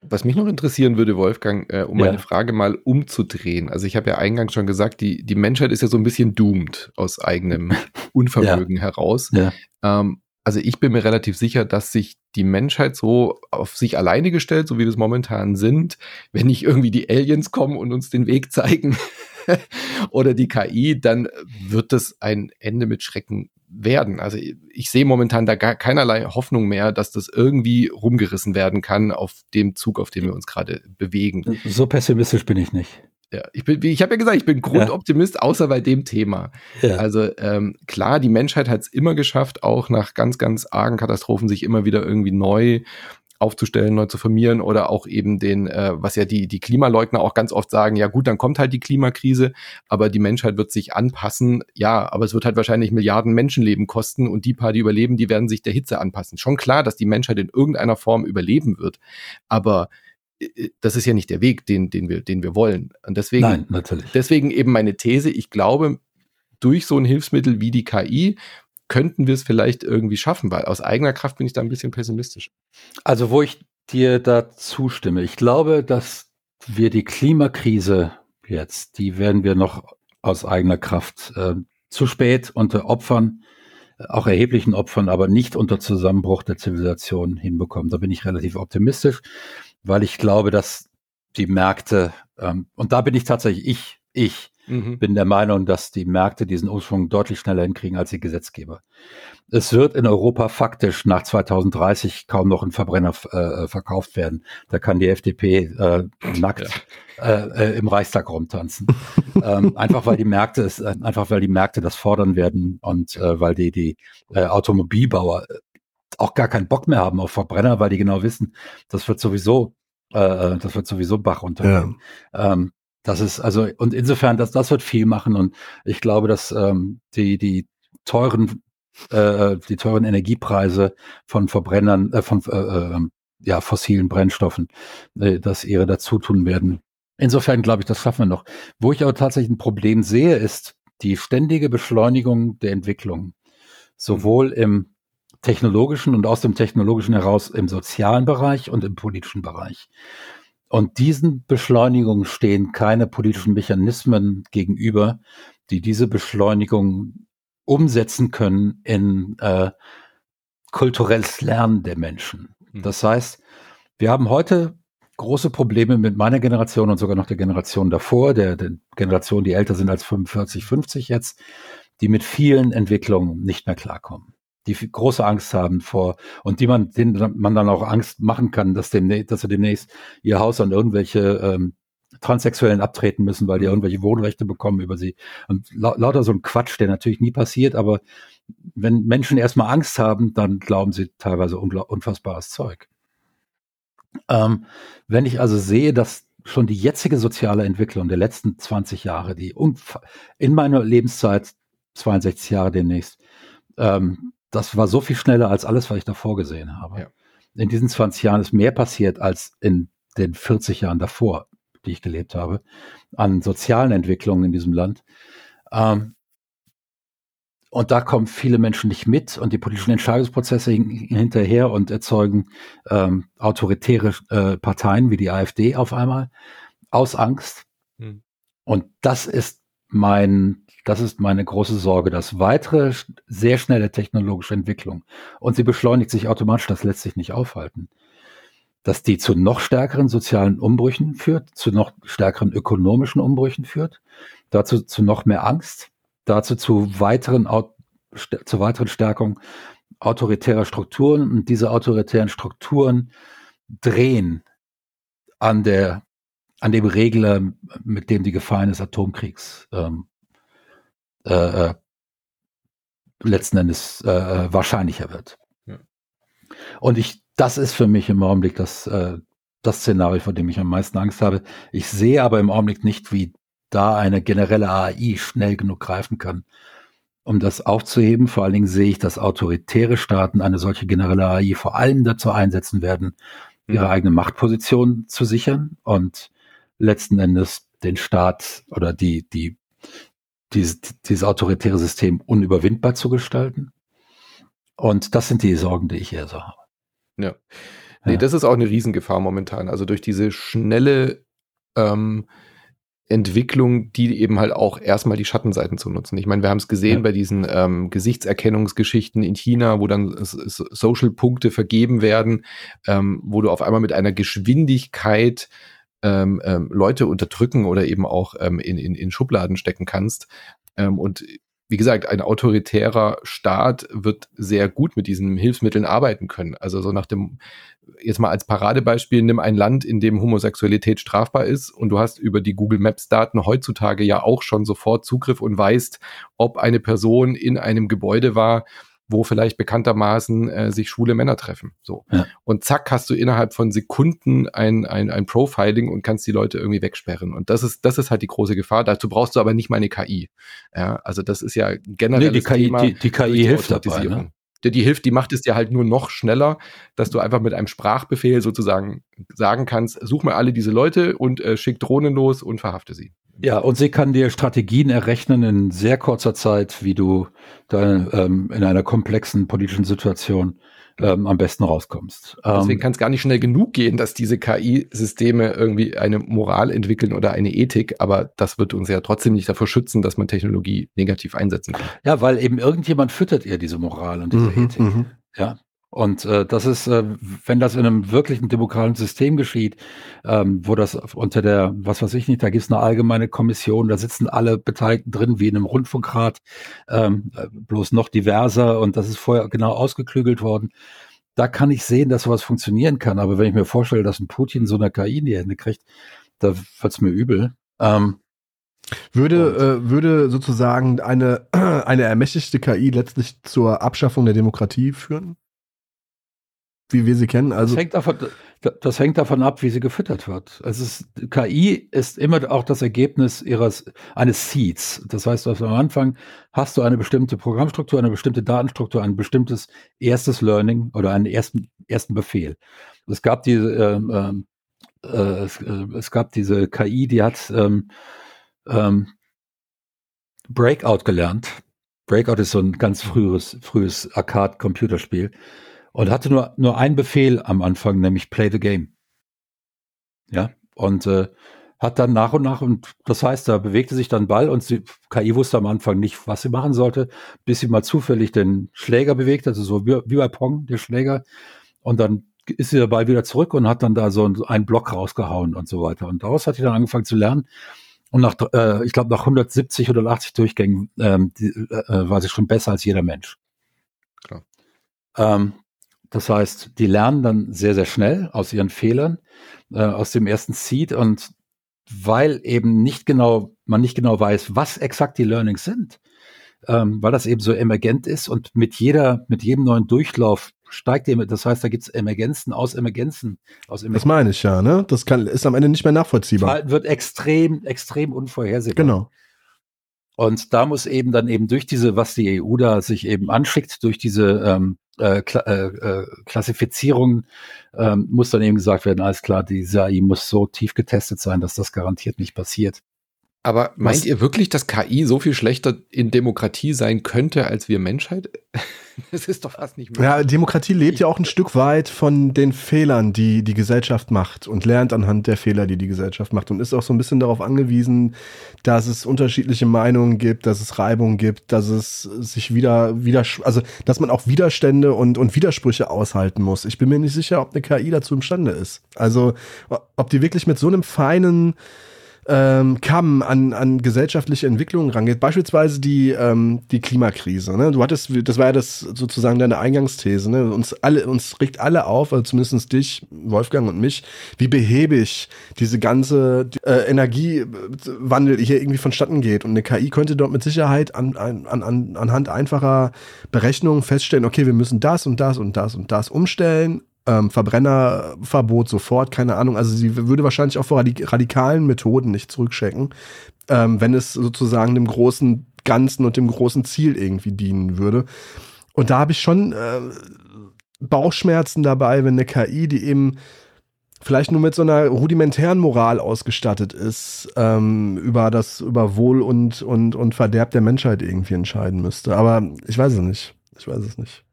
Was mich noch interessieren würde, Wolfgang, äh, um ja. meine Frage mal umzudrehen. Also ich habe ja eingangs schon gesagt, die, die Menschheit ist ja so ein bisschen doomed aus eigenem [LAUGHS] Unvermögen ja. heraus. Ja. Ähm, also ich bin mir relativ sicher, dass sich die Menschheit so auf sich alleine gestellt, so wie wir es momentan sind, wenn nicht irgendwie die Aliens kommen und uns den Weg zeigen [LAUGHS] oder die KI, dann wird das ein Ende mit Schrecken werden. Also ich sehe momentan da gar keinerlei Hoffnung mehr, dass das irgendwie rumgerissen werden kann auf dem Zug, auf dem wir uns gerade bewegen. So pessimistisch bin ich nicht. Ja, ich bin, ich habe ja gesagt, ich bin Grundoptimist, ja. außer bei dem Thema. Ja. Also ähm, klar, die Menschheit hat es immer geschafft, auch nach ganz, ganz argen Katastrophen sich immer wieder irgendwie neu aufzustellen, neu zu formieren oder auch eben den, äh, was ja die, die Klimaleugner auch ganz oft sagen, ja gut, dann kommt halt die Klimakrise, aber die Menschheit wird sich anpassen. Ja, aber es wird halt wahrscheinlich Milliarden Menschenleben kosten und die paar, die überleben, die werden sich der Hitze anpassen. Schon klar, dass die Menschheit in irgendeiner Form überleben wird, aber äh, äh, das ist ja nicht der Weg, den, den, wir, den wir wollen. Und deswegen, Nein, natürlich. deswegen eben meine These, ich glaube, durch so ein Hilfsmittel wie die KI könnten wir es vielleicht irgendwie schaffen, weil aus eigener Kraft bin ich da ein bisschen pessimistisch. Also, wo ich dir da zustimme, ich glaube, dass wir die Klimakrise jetzt, die werden wir noch aus eigener Kraft äh, zu spät unter Opfern, auch erheblichen Opfern, aber nicht unter Zusammenbruch der Zivilisation hinbekommen. Da bin ich relativ optimistisch, weil ich glaube, dass die Märkte, ähm, und da bin ich tatsächlich ich, ich, Mhm. Bin der Meinung, dass die Märkte diesen Umschwung deutlich schneller hinkriegen als die Gesetzgeber. Es wird in Europa faktisch nach 2030 kaum noch ein Verbrenner äh, verkauft werden. Da kann die FDP äh, [LAUGHS] nackt ja. äh, äh im Reichstag rumtanzen. [LAUGHS] ähm, einfach weil die Märkte es, äh, einfach weil die Märkte das fordern werden und äh, weil die die äh, Automobilbauer äh, auch gar keinen Bock mehr haben auf Verbrenner, weil die genau wissen, das wird sowieso äh, das wird sowieso Bach runtergehen. Ja. Ähm, das ist also, und insofern, das, das wird viel machen und ich glaube, dass ähm, die, die teuren, äh, die teuren Energiepreise von Verbrennern, äh, von äh, ähm, ja, fossilen Brennstoffen, äh, dass ihre dazu tun werden. Insofern glaube ich, das schaffen wir noch. Wo ich aber tatsächlich ein Problem sehe, ist die ständige Beschleunigung der Entwicklung. Sowohl im technologischen und aus dem technologischen heraus im sozialen Bereich und im politischen Bereich. Und diesen Beschleunigungen stehen keine politischen Mechanismen gegenüber, die diese Beschleunigung umsetzen können in äh, kulturelles Lernen der Menschen. Mhm. Das heißt, wir haben heute große Probleme mit meiner Generation und sogar noch der Generation davor, der, der Generation, die älter sind als 45, 50 jetzt, die mit vielen Entwicklungen nicht mehr klarkommen die große Angst haben vor und die man, denen man dann auch Angst machen kann, dass, demnächst, dass sie demnächst ihr Haus an irgendwelche ähm, Transsexuellen abtreten müssen, weil die mhm. irgendwelche Wohnrechte bekommen über sie. Und la lauter so ein Quatsch, der natürlich nie passiert, aber wenn Menschen erstmal Angst haben, dann glauben sie teilweise unfassbares Zeug. Ähm, wenn ich also sehe, dass schon die jetzige soziale Entwicklung der letzten 20 Jahre, die in meiner Lebenszeit 62 Jahre demnächst, ähm, das war so viel schneller als alles, was ich davor gesehen habe. Ja. In diesen 20 Jahren ist mehr passiert als in den 40 Jahren davor, die ich gelebt habe, an sozialen Entwicklungen in diesem Land. Ähm, und da kommen viele Menschen nicht mit und die politischen Entscheidungsprozesse hinterher und erzeugen ähm, autoritäre äh, Parteien wie die AfD auf einmal aus Angst. Hm. Und das ist mein das ist meine große Sorge, dass weitere sehr schnelle technologische Entwicklung und sie beschleunigt sich automatisch, das lässt sich nicht aufhalten, dass die zu noch stärkeren sozialen Umbrüchen führt, zu noch stärkeren ökonomischen Umbrüchen führt, dazu zu noch mehr Angst, dazu zu weiteren zu weiteren Stärkung autoritärer Strukturen und diese autoritären Strukturen drehen an der an dem Regler, mit dem die Gefahren des Atomkriegs ähm, äh, äh, letzten Endes äh, äh, wahrscheinlicher wird. Ja. Und ich, das ist für mich im Augenblick das, äh, das Szenario, vor dem ich am meisten Angst habe. Ich sehe aber im Augenblick nicht, wie da eine generelle AI schnell genug greifen kann, um das aufzuheben. Vor allen Dingen sehe ich, dass autoritäre Staaten eine solche generelle AI vor allem dazu einsetzen werden, ihre eigene Machtposition zu sichern und letzten Endes den Staat oder die, die dieses, dieses autoritäre System unüberwindbar zu gestalten. Und das sind die Sorgen, die ich eher so habe. Ja. Nee, ja. das ist auch eine Riesengefahr momentan. Also durch diese schnelle ähm, Entwicklung, die eben halt auch erstmal die Schattenseiten zu nutzen. Ich meine, wir haben es gesehen ja. bei diesen ähm, Gesichtserkennungsgeschichten in China, wo dann Social-Punkte vergeben werden, ähm, wo du auf einmal mit einer Geschwindigkeit ähm, ähm, Leute unterdrücken oder eben auch ähm, in, in, in Schubladen stecken kannst. Ähm, und wie gesagt, ein autoritärer Staat wird sehr gut mit diesen Hilfsmitteln arbeiten können. Also so nach dem, jetzt mal als Paradebeispiel, nimm ein Land, in dem Homosexualität strafbar ist und du hast über die Google Maps Daten heutzutage ja auch schon sofort Zugriff und weißt, ob eine Person in einem Gebäude war, wo vielleicht bekanntermaßen äh, sich schwule Männer treffen. So. Ja. Und zack, hast du innerhalb von Sekunden ein, ein, ein Profiling und kannst die Leute irgendwie wegsperren. Und das ist, das ist halt die große Gefahr. Dazu brauchst du aber nicht mal eine KI. Ja, also das ist ja generell. Nee, die KI, Thema die, die KI hilft dabei. Ne? Die, die hilft, die macht es dir halt nur noch schneller, dass du einfach mit einem Sprachbefehl sozusagen sagen kannst, such mal alle diese Leute und äh, schick Drohnen los und verhafte sie. Ja, und sie kann dir Strategien errechnen in sehr kurzer Zeit, wie du da ähm, in einer komplexen politischen Situation ähm, am besten rauskommst. Deswegen ähm, kann es gar nicht schnell genug gehen, dass diese KI-Systeme irgendwie eine Moral entwickeln oder eine Ethik, aber das wird uns ja trotzdem nicht davor schützen, dass man Technologie negativ einsetzen kann. Ja, weil eben irgendjemand füttert ihr diese Moral und diese mhm, Ethik. Mhm. Ja, und äh, das ist, äh, wenn das in einem wirklichen demokratischen System geschieht, ähm, wo das unter der, was weiß ich nicht, da gibt es eine allgemeine Kommission, da sitzen alle Beteiligten drin, wie in einem Rundfunkrat, ähm, äh, bloß noch diverser und das ist vorher genau ausgeklügelt worden. Da kann ich sehen, dass sowas funktionieren kann. Aber wenn ich mir vorstelle, dass ein Putin so eine KI in die Hände kriegt, da wird's mir übel. Ähm, würde, äh, würde sozusagen eine, [CLEARS THROAT] eine ermächtigte KI letztlich zur Abschaffung der Demokratie führen? Wie wir sie kennen. Also das hängt davon, das hängt davon ab, wie sie gefüttert wird. Es ist, KI ist immer auch das Ergebnis ihres eines Seeds. Das heißt, also am Anfang hast du eine bestimmte Programmstruktur, eine bestimmte Datenstruktur, ein bestimmtes erstes Learning oder einen ersten ersten Befehl. Es gab diese ähm, äh, äh, es, äh, es, gab diese KI, die hat ähm, ähm, Breakout gelernt. Breakout ist so ein ganz frühes frühes Arcade-Computerspiel und hatte nur, nur einen Befehl am Anfang, nämlich Play the Game. Ja, und äh, hat dann nach und nach, und das heißt, da bewegte sich dann Ball und sie, KI wusste am Anfang nicht, was sie machen sollte, bis sie mal zufällig den Schläger bewegt, also so wie, wie bei Pong, der Schläger. Und dann ist sie der Ball wieder zurück und hat dann da so einen Block rausgehauen und so weiter. Und daraus hat sie dann angefangen zu lernen. Und nach, äh, ich glaube, nach 170 oder 80 Durchgängen ähm, die, äh, war sie schon besser als jeder Mensch. Klar. Ähm, das heißt, die lernen dann sehr, sehr schnell aus ihren Fehlern, äh, aus dem ersten Seed und weil eben nicht genau, man nicht genau weiß, was exakt die Learnings sind, ähm, weil das eben so emergent ist und mit jeder, mit jedem neuen Durchlauf steigt eben, das heißt, da gibt es Emergenzen aus Emergenzen. Aus Emergenzen. Das meine ich ja, ne? Das kann, ist am Ende nicht mehr nachvollziehbar. Verhalten wird extrem, extrem unvorhersehbar. Genau. Und da muss eben dann eben durch diese, was die EU da sich eben anschickt, durch diese ähm, äh, Kla äh, äh, Klassifizierung ähm, muss dann eben gesagt werden, alles klar, die AI muss so tief getestet sein, dass das garantiert nicht passiert. Aber meint Was? ihr wirklich, dass KI so viel schlechter in Demokratie sein könnte als wir Menschheit? [LAUGHS] Das ist doch fast nicht möglich. Ja, Demokratie lebt ja auch ein Stück weit von den Fehlern, die die Gesellschaft macht und lernt anhand der Fehler, die die Gesellschaft macht und ist auch so ein bisschen darauf angewiesen, dass es unterschiedliche Meinungen gibt, dass es Reibung gibt, dass es sich wieder, wieder also dass man auch Widerstände und, und Widersprüche aushalten muss. Ich bin mir nicht sicher, ob eine KI dazu imstande ist. Also ob die wirklich mit so einem feinen ähm, Kamm an, an gesellschaftliche Entwicklungen rangeht. Beispielsweise die, ähm, die Klimakrise. Ne? Du hattest, das war ja das sozusagen deine Eingangsthese. Ne? Uns alle, uns regt alle auf, also zumindest dich, Wolfgang und mich, wie behäbig diese ganze äh, Energiewandel hier irgendwie vonstatten geht. Und eine KI könnte dort mit Sicherheit an, an, an, anhand einfacher Berechnungen feststellen, okay, wir müssen das und das und das und das umstellen ähm, Verbrennerverbot sofort, keine Ahnung. Also sie würde wahrscheinlich auch vor radikalen Methoden nicht zurückchecken, ähm, wenn es sozusagen dem großen Ganzen und dem großen Ziel irgendwie dienen würde. Und da habe ich schon äh, Bauchschmerzen dabei, wenn eine KI, die eben vielleicht nur mit so einer rudimentären Moral ausgestattet ist, ähm, über das, über Wohl und, und, und Verderb der Menschheit irgendwie entscheiden müsste. Aber ich weiß es nicht. Ich weiß es nicht.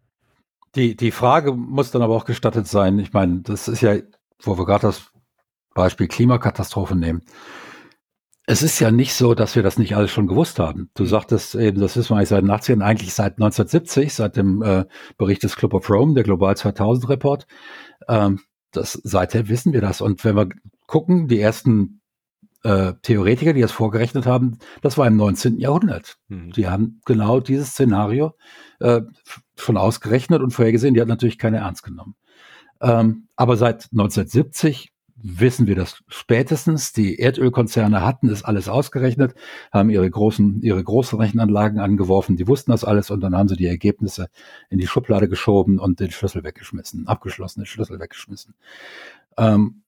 Die, die Frage muss dann aber auch gestattet sein. Ich meine, das ist ja, wo wir gerade das Beispiel Klimakatastrophe nehmen. Es ist ja nicht so, dass wir das nicht alles schon gewusst haben. Du sagtest eben, das wissen wir eigentlich seit den 80ern, eigentlich seit 1970, seit dem äh, Bericht des Club of Rome, der Global 2000 Report. Ähm, das, seither wissen wir das. Und wenn wir gucken, die ersten äh, Theoretiker, die das vorgerechnet haben, das war im 19. Jahrhundert. Mhm. Die haben genau dieses Szenario äh, schon ausgerechnet und vorhergesehen. Die hat natürlich keine ernst genommen. Ähm, aber seit 1970 wissen wir das spätestens. Die Erdölkonzerne hatten es alles ausgerechnet, haben ihre großen, ihre großen Rechenanlagen angeworfen, die wussten das alles und dann haben sie die Ergebnisse in die Schublade geschoben und den Schlüssel weggeschmissen, abgeschlossene Schlüssel weggeschmissen. Ähm,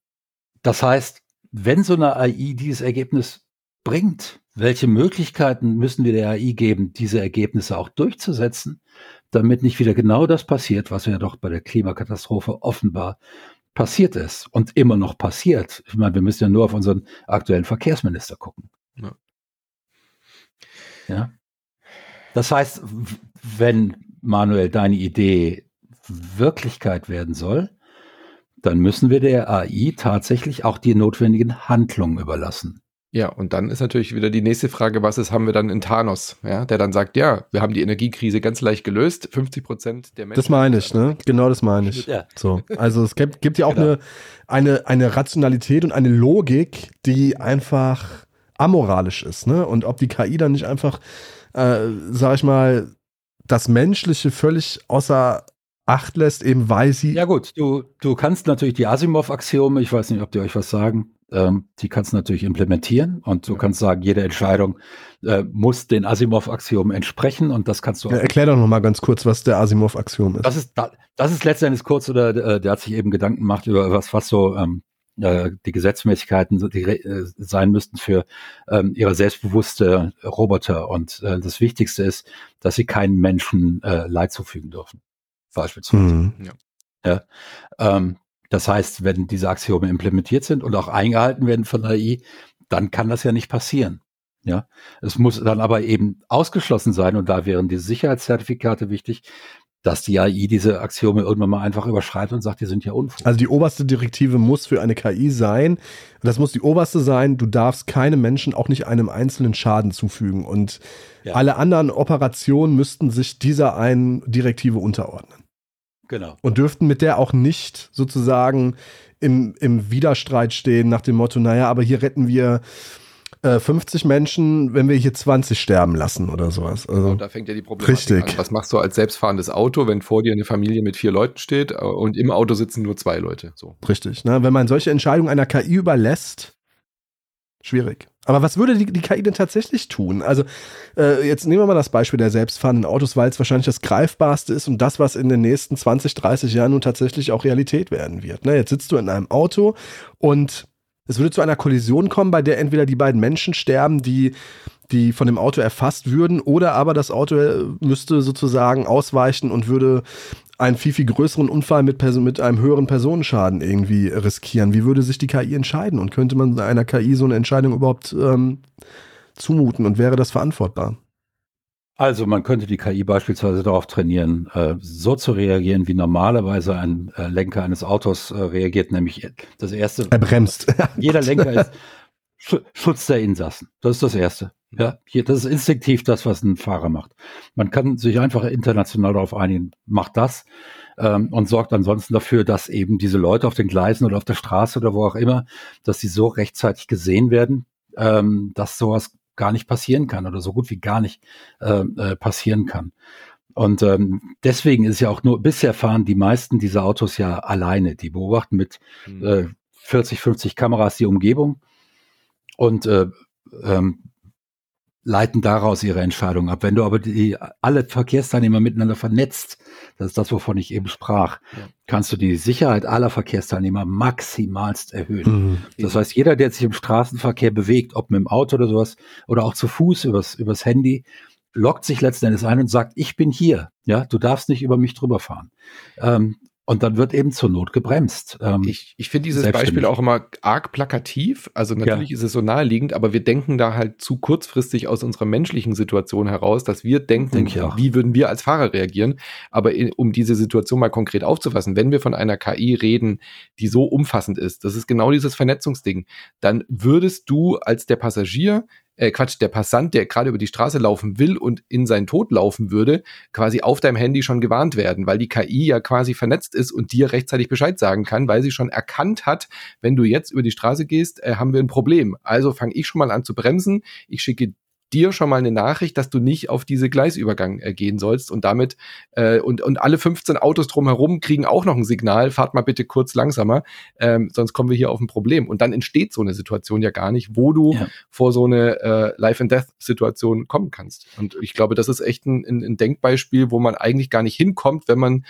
das heißt, wenn so eine AI dieses Ergebnis bringt, welche Möglichkeiten müssen wir der AI geben, diese Ergebnisse auch durchzusetzen, damit nicht wieder genau das passiert, was ja doch bei der Klimakatastrophe offenbar passiert ist und immer noch passiert. Ich meine, wir müssen ja nur auf unseren aktuellen Verkehrsminister gucken. Ja. ja? Das heißt, wenn Manuel deine Idee Wirklichkeit werden soll, dann müssen wir der AI tatsächlich auch die notwendigen Handlungen überlassen. Ja, und dann ist natürlich wieder die nächste Frage, was ist, haben wir dann in Thanos, ja, der dann sagt, ja, wir haben die Energiekrise ganz leicht gelöst, 50 Prozent der Menschen. Das meine ich, ne? Genau das meine ich. Ja. So. Also es gibt, gibt ja auch genau. eine, eine, eine Rationalität und eine Logik, die einfach amoralisch ist, ne? Und ob die KI dann nicht einfach, äh, sag ich mal, das Menschliche völlig außer Acht lässt, eben weil sie. Ja, gut, du, du kannst natürlich die Asimov-Axiome, ich weiß nicht, ob die euch was sagen, ähm, die kannst du natürlich implementieren und du kannst sagen, jede Entscheidung äh, muss den Asimov-Axiomen entsprechen und das kannst du. Ja, erklär doch nochmal ganz kurz, was der Asimov-Axiom ist. Das ist, das ist letztendlich kurz oder äh, der hat sich eben Gedanken gemacht über was, was so ähm, äh, die Gesetzmäßigkeiten die, äh, sein müssten für ähm, ihre selbstbewusste Roboter. Und äh, das Wichtigste ist, dass sie keinen Menschen äh, Leid zufügen dürfen. Beispielsweise. Mhm. Ja. ja. Ähm, das heißt, wenn diese Axiome implementiert sind und auch eingehalten werden von AI, dann kann das ja nicht passieren. Ja, es muss dann aber eben ausgeschlossen sein und da wären die Sicherheitszertifikate wichtig, dass die AI diese Axiome irgendwann mal einfach überschreitet und sagt, die sind ja unfug. Also die oberste Direktive muss für eine KI sein, das muss die oberste sein, du darfst keinem Menschen auch nicht einem einzelnen Schaden zufügen und ja. alle anderen Operationen müssten sich dieser einen Direktive unterordnen. Genau. Und dürften mit der auch nicht sozusagen im, im Widerstreit stehen nach dem Motto, naja, aber hier retten wir äh, 50 Menschen, wenn wir hier 20 sterben lassen oder sowas. Also, und da fängt ja die Problematik richtig. an. Was machst du als selbstfahrendes Auto, wenn vor dir eine Familie mit vier Leuten steht äh, und im Auto sitzen nur zwei Leute? So. Richtig. Ne? Wenn man solche Entscheidungen einer KI überlässt, schwierig. Aber was würde die, die KI denn tatsächlich tun? Also, äh, jetzt nehmen wir mal das Beispiel der selbstfahrenden Autos, weil es wahrscheinlich das greifbarste ist und das, was in den nächsten 20, 30 Jahren nun tatsächlich auch Realität werden wird. Ne? Jetzt sitzt du in einem Auto und es würde zu einer Kollision kommen, bei der entweder die beiden Menschen sterben, die die von dem Auto erfasst würden, oder aber das Auto äh, müsste sozusagen ausweichen und würde einen viel, viel größeren Unfall mit, mit einem höheren Personenschaden irgendwie riskieren. Wie würde sich die KI entscheiden? Und könnte man einer KI so eine Entscheidung überhaupt ähm, zumuten und wäre das verantwortbar? Also man könnte die KI beispielsweise darauf trainieren, äh, so zu reagieren, wie normalerweise ein äh, Lenker eines Autos äh, reagiert, nämlich das erste. Er bremst. [LAUGHS] Jeder Lenker [LAUGHS] ist Schutz der Insassen. Das ist das Erste. Ja, hier, das ist instinktiv das, was ein Fahrer macht. Man kann sich einfach international darauf einigen, macht das ähm, und sorgt ansonsten dafür, dass eben diese Leute auf den Gleisen oder auf der Straße oder wo auch immer, dass sie so rechtzeitig gesehen werden, ähm, dass sowas gar nicht passieren kann oder so gut wie gar nicht äh, äh, passieren kann. Und ähm, deswegen ist ja auch nur, bisher fahren die meisten dieser Autos ja alleine. Die beobachten mit mhm. äh, 40, 50 Kameras die Umgebung und äh, ähm, leiten daraus ihre Entscheidung ab. Wenn du aber die, alle Verkehrsteilnehmer miteinander vernetzt, das ist das, wovon ich eben sprach, ja. kannst du die Sicherheit aller Verkehrsteilnehmer maximalst erhöhen. Mhm. Das heißt, jeder, der sich im Straßenverkehr bewegt, ob mit dem Auto oder sowas, oder auch zu Fuß übers, übers Handy, lockt sich letzten Endes ein und sagt, ich bin hier. Ja, du darfst nicht über mich drüber fahren. Ähm, und dann wird eben zur Not gebremst. Ähm, ich ich finde dieses Beispiel auch immer arg plakativ. Also natürlich ja. ist es so naheliegend, aber wir denken da halt zu kurzfristig aus unserer menschlichen Situation heraus, dass wir denken, Denk wie würden wir als Fahrer reagieren. Aber in, um diese Situation mal konkret aufzufassen, wenn wir von einer KI reden, die so umfassend ist, das ist genau dieses Vernetzungsding, dann würdest du als der Passagier äh, Quatsch, der Passant, der gerade über die Straße laufen will und in seinen Tod laufen würde, quasi auf deinem Handy schon gewarnt werden, weil die KI ja quasi vernetzt ist und dir rechtzeitig Bescheid sagen kann, weil sie schon erkannt hat, wenn du jetzt über die Straße gehst, äh, haben wir ein Problem. Also fange ich schon mal an zu bremsen. Ich schicke dir schon mal eine Nachricht, dass du nicht auf diese Gleisübergang äh, gehen sollst und damit äh, und, und alle 15 Autos drumherum kriegen auch noch ein Signal, fahrt mal bitte kurz langsamer, ähm, sonst kommen wir hier auf ein Problem. Und dann entsteht so eine Situation ja gar nicht, wo du ja. vor so eine äh, Life-and-Death-Situation kommen kannst. Und ich glaube, das ist echt ein, ein, Denkbeispiel, wo man eigentlich gar nicht hinkommt, wenn man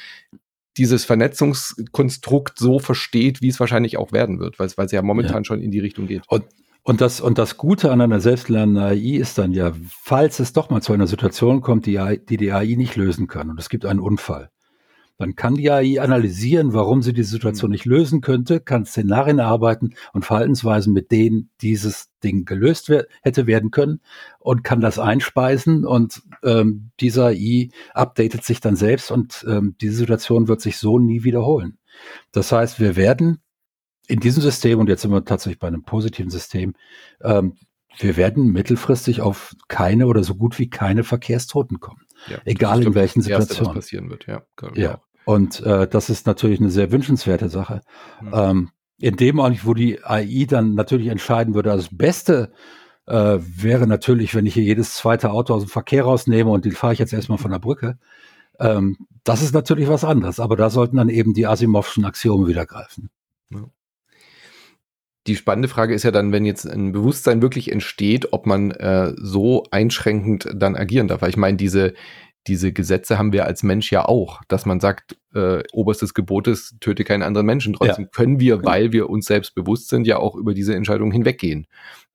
dieses Vernetzungskonstrukt so versteht, wie es wahrscheinlich auch werden wird, weil es ja momentan ja. schon in die Richtung geht. Und und das, und das Gute an einer selbstlernenden AI ist dann ja, falls es doch mal zu einer Situation kommt, die, AI, die die AI nicht lösen kann und es gibt einen Unfall, dann kann die AI analysieren, warum sie die Situation mhm. nicht lösen könnte, kann Szenarien erarbeiten und Verhaltensweisen, mit denen dieses Ding gelöst wer hätte werden können und kann das einspeisen und ähm, dieser AI updatet sich dann selbst und ähm, diese Situation wird sich so nie wiederholen. Das heißt, wir werden in diesem System, und jetzt sind wir tatsächlich bei einem positiven System, ähm, wir werden mittelfristig auf keine oder so gut wie keine Verkehrstoten kommen. Ja, egal in welchen Situationen. Erste, passieren wird, ja. Ja. Und äh, das ist natürlich eine sehr wünschenswerte Sache. Mhm. Ähm, in dem Augenblick, wo die AI dann natürlich entscheiden würde, also das Beste äh, wäre natürlich, wenn ich hier jedes zweite Auto aus dem Verkehr rausnehme und die fahre ich jetzt erstmal von der Brücke. Ähm, das ist natürlich was anderes, aber da sollten dann eben die Asimovschen Axiome wieder greifen. Ja die spannende Frage ist ja dann, wenn jetzt ein Bewusstsein wirklich entsteht, ob man äh, so einschränkend dann agieren darf. Weil ich meine, diese, diese Gesetze haben wir als Mensch ja auch, dass man sagt, äh, oberstes Gebot ist, töte keinen anderen Menschen. Trotzdem ja. können wir, weil wir uns selbst bewusst sind, ja auch über diese Entscheidung hinweggehen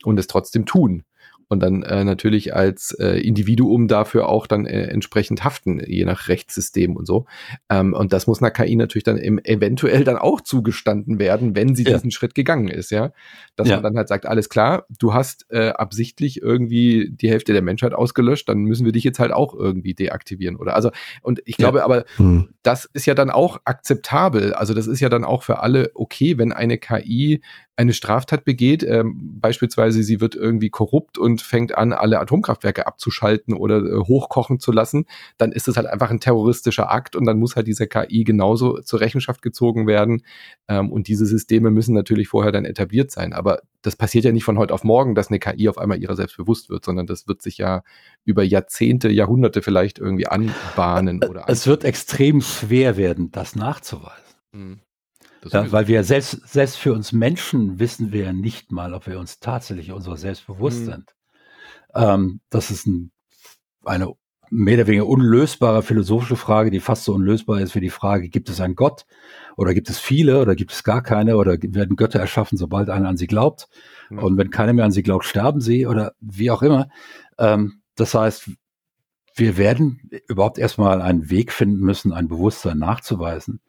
und es trotzdem tun und dann äh, natürlich als äh, Individuum dafür auch dann äh, entsprechend haften, je nach Rechtssystem und so. Ähm, und das muss einer KI natürlich dann im, eventuell dann auch zugestanden werden, wenn sie ja. diesen Schritt gegangen ist, ja. Dass ja. man dann halt sagt, alles klar, du hast äh, absichtlich irgendwie die Hälfte der Menschheit ausgelöscht, dann müssen wir dich jetzt halt auch irgendwie deaktivieren, oder? Also, und ich glaube ja. aber, hm. das ist ja dann auch akzeptabel. Also, das ist ja dann auch für alle okay, wenn eine KI eine Straftat begeht, ähm, beispielsweise sie wird irgendwie korrupt und fängt an, alle Atomkraftwerke abzuschalten oder äh, hochkochen zu lassen, dann ist es halt einfach ein terroristischer Akt und dann muss halt diese KI genauso zur Rechenschaft gezogen werden. Ähm, und diese Systeme müssen natürlich vorher dann etabliert sein. Aber das passiert ja nicht von heute auf morgen, dass eine KI auf einmal ihrer selbst bewusst wird, sondern das wird sich ja über Jahrzehnte, Jahrhunderte vielleicht irgendwie anbahnen. Oder es wird extrem schwer werden, das nachzuweisen. Mhm. Ja, weil wir selbst, selbst für uns Menschen wissen wir ja nicht mal, ob wir uns tatsächlich unserer selbst bewusst mhm. sind. Ähm, das ist ein, eine mehr oder weniger unlösbare philosophische Frage, die fast so unlösbar ist wie die Frage, gibt es einen Gott oder gibt es viele oder gibt es gar keine oder werden Götter erschaffen, sobald einer an sie glaubt? Mhm. Und wenn keiner mehr an sie glaubt, sterben sie oder wie auch immer. Ähm, das heißt, wir werden überhaupt erstmal einen Weg finden müssen, ein Bewusstsein nachzuweisen.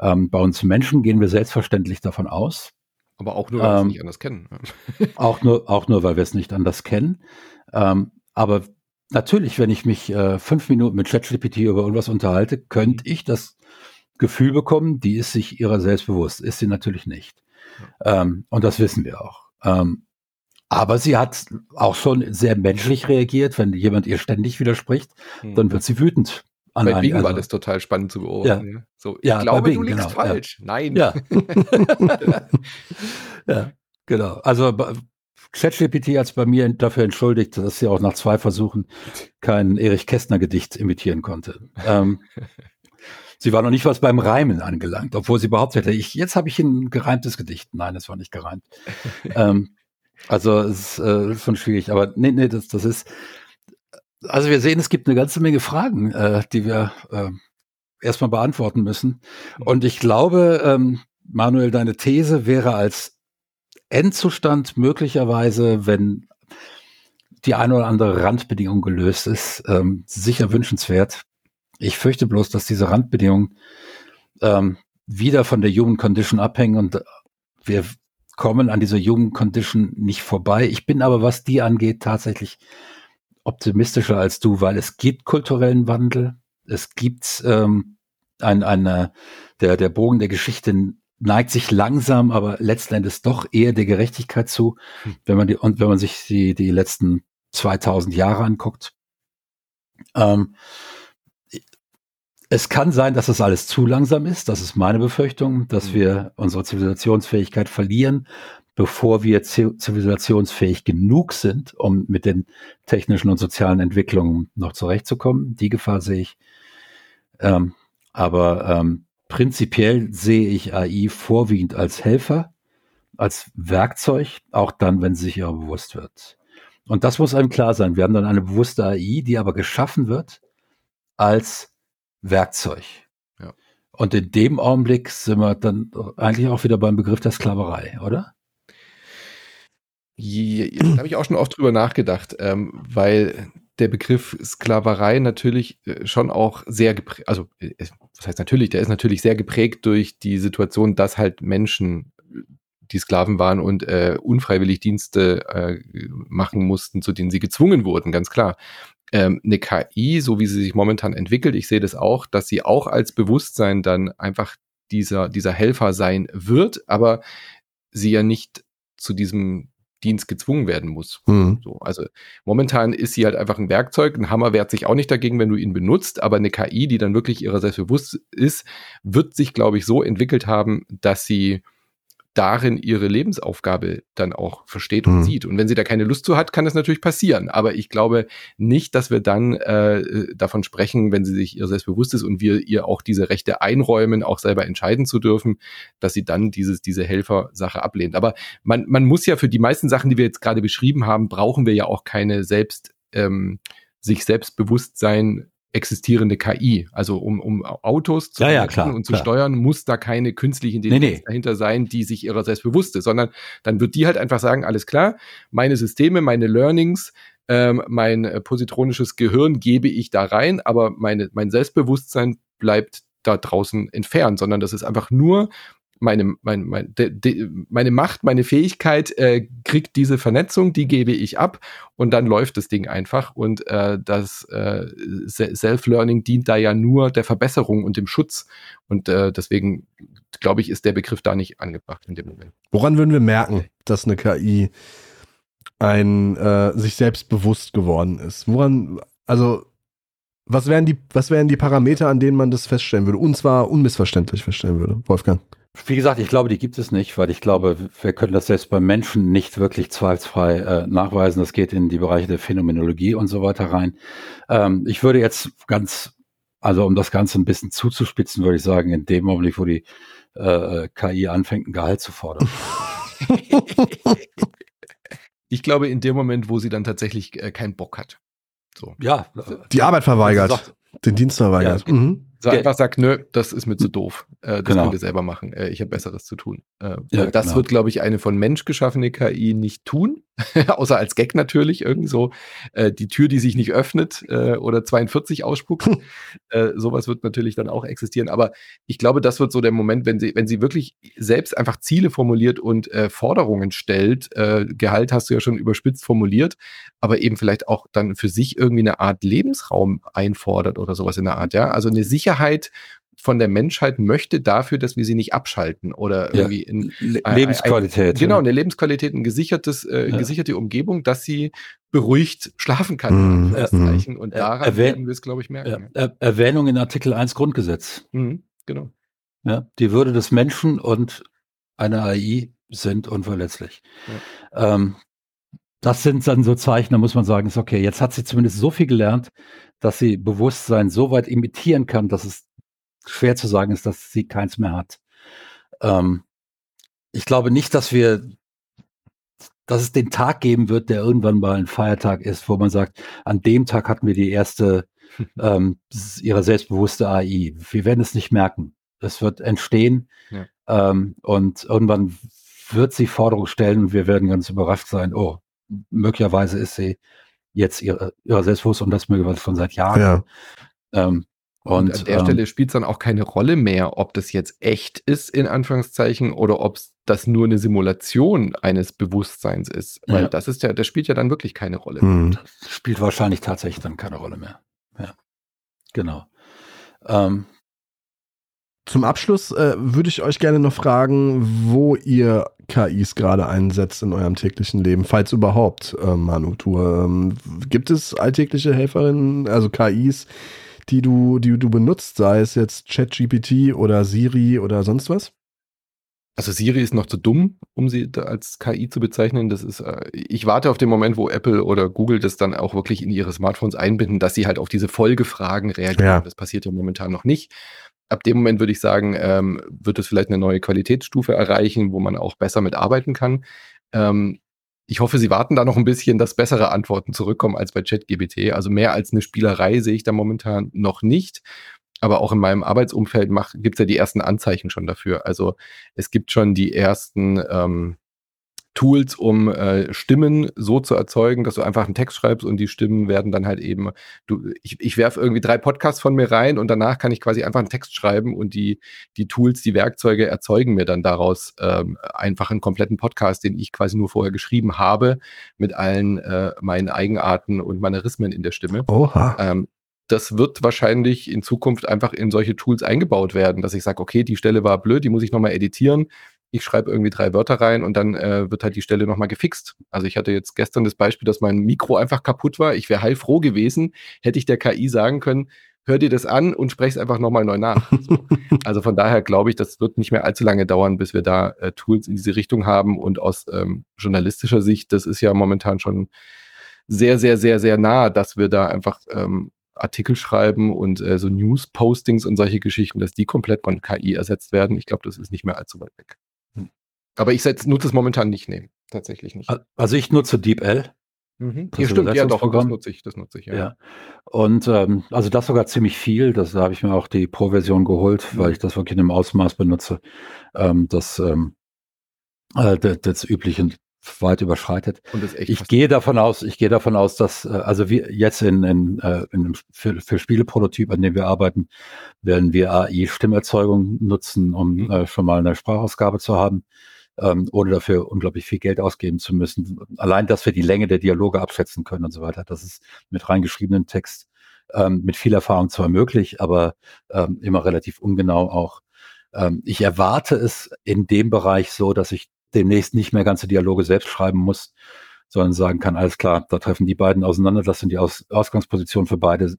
Ähm, bei uns Menschen gehen wir selbstverständlich davon aus. Aber auch nur, weil wir es ähm, nicht anders kennen. [LAUGHS] auch, nur, auch nur, weil wir es nicht anders kennen. Ähm, aber natürlich, wenn ich mich äh, fünf Minuten mit ChatGPT über irgendwas unterhalte, könnte ich das Gefühl bekommen, die ist sich ihrer selbst bewusst. Ist sie natürlich nicht. Ja. Ähm, und das wissen wir auch. Ähm, aber sie hat auch schon sehr menschlich reagiert. Wenn jemand ihr ständig widerspricht, hm. dann wird sie wütend. An bei Bing also, war das total spannend zu beobachten. Ja. So, ich ja, glaube, Bing, du liegst genau, falsch. Ja. Nein. Ja. [LAUGHS] [LAUGHS] ja, genau. Also ChatGPT hat es bei mir dafür entschuldigt, dass sie auch nach zwei Versuchen kein Erich Kästner Gedicht imitieren konnte. Ähm, [LAUGHS] sie war noch nicht was beim Reimen angelangt, obwohl sie behauptet hätte, ich, jetzt habe ich ein gereimtes Gedicht. Nein, es war nicht gereimt. ähm, also es ist äh, schon schwierig, aber nee, nee, das, das ist, also wir sehen, es gibt eine ganze Menge Fragen, äh, die wir äh, erstmal beantworten müssen. Mhm. Und ich glaube, ähm, Manuel, deine These wäre als Endzustand möglicherweise, wenn die eine oder andere Randbedingung gelöst ist, ähm, sicher wünschenswert. Ich fürchte bloß, dass diese Randbedingungen ähm, wieder von der Human Condition abhängen und wir kommen an dieser Human Condition nicht vorbei. Ich bin aber, was die angeht, tatsächlich optimistischer als du, weil es gibt kulturellen Wandel. Es gibt ähm, ein, eine, der, der Bogen der Geschichte neigt sich langsam, aber letzten Endes doch eher der Gerechtigkeit zu, hm. wenn man die, und wenn man sich die, die letzten 2000 Jahre anguckt. Ähm, es kann sein, dass das alles zu langsam ist. Das ist meine Befürchtung, dass hm. wir unsere Zivilisationsfähigkeit verlieren, bevor wir zivilisationsfähig genug sind, um mit den technischen und sozialen Entwicklungen noch zurechtzukommen. Die Gefahr sehe ich. Ähm, aber ähm, prinzipiell sehe ich AI vorwiegend als Helfer, als Werkzeug, auch dann, wenn sie sich ihrer bewusst wird. Und das muss einem klar sein. Wir haben dann eine bewusste AI, die aber geschaffen wird als Werkzeug. Ja. Und in dem Augenblick sind wir dann eigentlich auch wieder beim Begriff der Sklaverei, oder? Da habe ich auch schon oft drüber nachgedacht, ähm, weil der Begriff Sklaverei natürlich äh, schon auch sehr geprägt, also äh, was heißt natürlich, der ist natürlich sehr geprägt durch die Situation, dass halt Menschen die Sklaven waren und äh, unfreiwillig Dienste äh, machen mussten, zu denen sie gezwungen wurden, ganz klar. Ähm, eine KI, so wie sie sich momentan entwickelt, ich sehe das auch, dass sie auch als Bewusstsein dann einfach dieser, dieser Helfer sein wird, aber sie ja nicht zu diesem Dienst gezwungen werden muss. Mhm. So, also momentan ist sie halt einfach ein Werkzeug. Ein Hammer wehrt sich auch nicht dagegen, wenn du ihn benutzt, aber eine KI, die dann wirklich ihrer selbst bewusst ist, wird sich, glaube ich, so entwickelt haben, dass sie darin ihre Lebensaufgabe dann auch versteht und mhm. sieht. Und wenn sie da keine Lust zu hat, kann das natürlich passieren. Aber ich glaube nicht, dass wir dann äh, davon sprechen, wenn sie sich ihr selbstbewusst ist und wir ihr auch diese Rechte einräumen, auch selber entscheiden zu dürfen, dass sie dann dieses, diese Helfersache ablehnt. Aber man, man muss ja für die meisten Sachen, die wir jetzt gerade beschrieben haben, brauchen wir ja auch keine selbst ähm, sich Selbstbewusstsein existierende KI. Also um, um Autos zu ja, ja, klar, und zu klar. steuern, muss da keine künstliche Intelligenz nee, nee. dahinter sein, die sich ihrer selbst bewusst ist, sondern dann wird die halt einfach sagen, alles klar, meine Systeme, meine Learnings, ähm, mein äh, positronisches Gehirn gebe ich da rein, aber meine, mein Selbstbewusstsein bleibt da draußen entfernt, sondern das ist einfach nur meine, mein, mein, de, de, meine Macht, meine Fähigkeit äh, kriegt diese Vernetzung, die gebe ich ab und dann läuft das Ding einfach. Und äh, das äh, Self-Learning dient da ja nur der Verbesserung und dem Schutz. Und äh, deswegen, glaube ich, ist der Begriff da nicht angebracht in dem Moment. Woran würden wir merken, dass eine KI ein äh, sich selbst bewusst geworden ist? Woran, also was wären die, was wären die Parameter, an denen man das feststellen würde? Und zwar unmissverständlich feststellen würde, Wolfgang. Wie gesagt, ich glaube, die gibt es nicht, weil ich glaube, wir können das selbst beim Menschen nicht wirklich zweifelsfrei äh, nachweisen. Das geht in die Bereiche der Phänomenologie und so weiter rein. Ähm, ich würde jetzt ganz, also um das Ganze ein bisschen zuzuspitzen, würde ich sagen, in dem Augenblick, wo die äh, KI anfängt, ein Gehalt zu fordern. [LAUGHS] ich glaube, in dem Moment, wo sie dann tatsächlich äh, keinen Bock hat. So. Ja. Die Arbeit verweigert. Sagt, den Dienst verweigert. Ja, mhm. So einfach sagt, nö, das ist mir zu doof. Äh, das genau. könnt ihr selber machen. Äh, ich habe Besseres zu tun. Äh, ja, das genau. wird, glaube ich, eine von Mensch geschaffene KI nicht tun. [LAUGHS] Außer als Gag natürlich, irgend so. Äh, die Tür, die sich nicht öffnet äh, oder 42 ausspuckt. [LAUGHS] äh, sowas wird natürlich dann auch existieren. Aber ich glaube, das wird so der Moment, wenn sie, wenn sie wirklich selbst einfach Ziele formuliert und äh, Forderungen stellt. Äh, Gehalt hast du ja schon überspitzt formuliert, aber eben vielleicht auch dann für sich irgendwie eine Art Lebensraum einfordert oder sowas in der Art. Ja, also eine Sicherheit von der Menschheit möchte dafür, dass wir sie nicht abschalten oder irgendwie in Lebensqualität. Ein, genau, eine Lebensqualität, ein gesichertes, äh, ja. gesicherte Umgebung, dass sie beruhigt schlafen kann. Mhm. Und daran Erwäh werden wir es, glaube ich, merken. Er Erwähnung in Artikel 1 Grundgesetz. Mhm, genau. Ja, die Würde des Menschen und eine AI sind unverletzlich. Ja. Ähm, das sind dann so Zeichen, da muss man sagen, ist okay, jetzt hat sie zumindest so viel gelernt, dass sie Bewusstsein so weit imitieren kann, dass es schwer zu sagen ist, dass sie keins mehr hat. Ähm, ich glaube nicht, dass wir, dass es den Tag geben wird, der irgendwann mal ein Feiertag ist, wo man sagt, an dem Tag hatten wir die erste [LAUGHS] ähm, ihre selbstbewusste AI. Wir werden es nicht merken. Es wird entstehen ja. ähm, und irgendwann wird sie Forderungen stellen und wir werden ganz überrascht sein, oh, möglicherweise ist sie jetzt ihre, ihre Selbstbewusst und das möglicherweise schon seit Jahren. Ja. Ähm, und, und, an der ähm, Stelle spielt es dann auch keine Rolle mehr, ob das jetzt echt ist, in Anführungszeichen, oder ob das nur eine Simulation eines Bewusstseins ist. Weil ja. das ist ja, das spielt ja dann wirklich keine Rolle. Mhm. Das spielt wahrscheinlich tatsächlich dann keine Rolle mehr. Ja. Genau. Ähm, Zum Abschluss äh, würde ich euch gerne noch fragen, wo ihr KIs gerade einsetzt in eurem täglichen Leben, falls überhaupt, äh, Manu. Du, ähm, gibt es alltägliche Helferinnen, also KIs, die du, die du benutzt, sei es jetzt ChatGPT oder Siri oder sonst was? Also Siri ist noch zu dumm, um sie als KI zu bezeichnen. Das ist, äh, ich warte auf den Moment, wo Apple oder Google das dann auch wirklich in ihre Smartphones einbinden, dass sie halt auf diese Folgefragen reagieren. Ja. Das passiert ja momentan noch nicht ab dem Moment würde ich sagen, ähm, wird es vielleicht eine neue Qualitätsstufe erreichen, wo man auch besser mit arbeiten kann. Ähm, ich hoffe, Sie warten da noch ein bisschen, dass bessere Antworten zurückkommen als bei ChatGBT. Also mehr als eine Spielerei sehe ich da momentan noch nicht. Aber auch in meinem Arbeitsumfeld gibt es ja die ersten Anzeichen schon dafür. Also es gibt schon die ersten ähm, Tools, um äh, Stimmen so zu erzeugen, dass du einfach einen Text schreibst und die Stimmen werden dann halt eben, du, ich, ich werfe irgendwie drei Podcasts von mir rein und danach kann ich quasi einfach einen Text schreiben und die, die Tools, die Werkzeuge erzeugen mir dann daraus ähm, einfach einen kompletten Podcast, den ich quasi nur vorher geschrieben habe, mit allen äh, meinen Eigenarten und Manierismen in der Stimme. Oha. Ähm, das wird wahrscheinlich in Zukunft einfach in solche Tools eingebaut werden, dass ich sage, okay, die Stelle war blöd, die muss ich nochmal editieren ich schreibe irgendwie drei Wörter rein und dann äh, wird halt die Stelle nochmal gefixt. Also ich hatte jetzt gestern das Beispiel, dass mein Mikro einfach kaputt war. Ich wäre heilfroh gewesen, hätte ich der KI sagen können, hör dir das an und sprech es einfach nochmal neu nach. So. [LAUGHS] Also von daher glaube ich, das wird nicht mehr allzu lange dauern, bis wir da äh, Tools in diese Richtung haben. Und aus ähm, journalistischer Sicht, das ist ja momentan schon sehr, sehr, sehr, sehr nah, dass wir da einfach ähm, Artikel schreiben und äh, so News-Postings und solche Geschichten, dass die komplett von KI ersetzt werden. Ich glaube, das ist nicht mehr allzu weit weg. Aber ich nutze es momentan nicht, nee, tatsächlich nicht. Also ich nutze DeepL. Mhm. Hier stimmt, ja doch, das nutze ich, das nutze ich, ja. ja. Und ähm, also das sogar ziemlich viel, das, da habe ich mir auch die Pro-Version geholt, mhm. weil ich das wirklich in einem Ausmaß benutze, ähm, das, ähm, äh, das, das übliche weit überschreitet. ich gehe davon aus, ich gehe davon aus, dass äh, also wir jetzt in, in, äh, in einem für, für Spieleprototyp, an dem wir arbeiten, werden wir AI Stimmerzeugung nutzen, um mhm. äh, schon mal eine Sprachausgabe zu haben ähm, ohne dafür unglaublich viel Geld ausgeben zu müssen. Allein, dass wir die Länge der Dialoge abschätzen können und so weiter, das ist mit reingeschriebenem Text ähm, mit viel Erfahrung zwar möglich, aber ähm, immer relativ ungenau auch. Ähm, ich erwarte es in dem Bereich so, dass ich demnächst nicht mehr ganze Dialoge selbst schreiben muss, sondern sagen kann, alles klar, da treffen die beiden auseinander, das sind die Aus Ausgangspositionen für beide.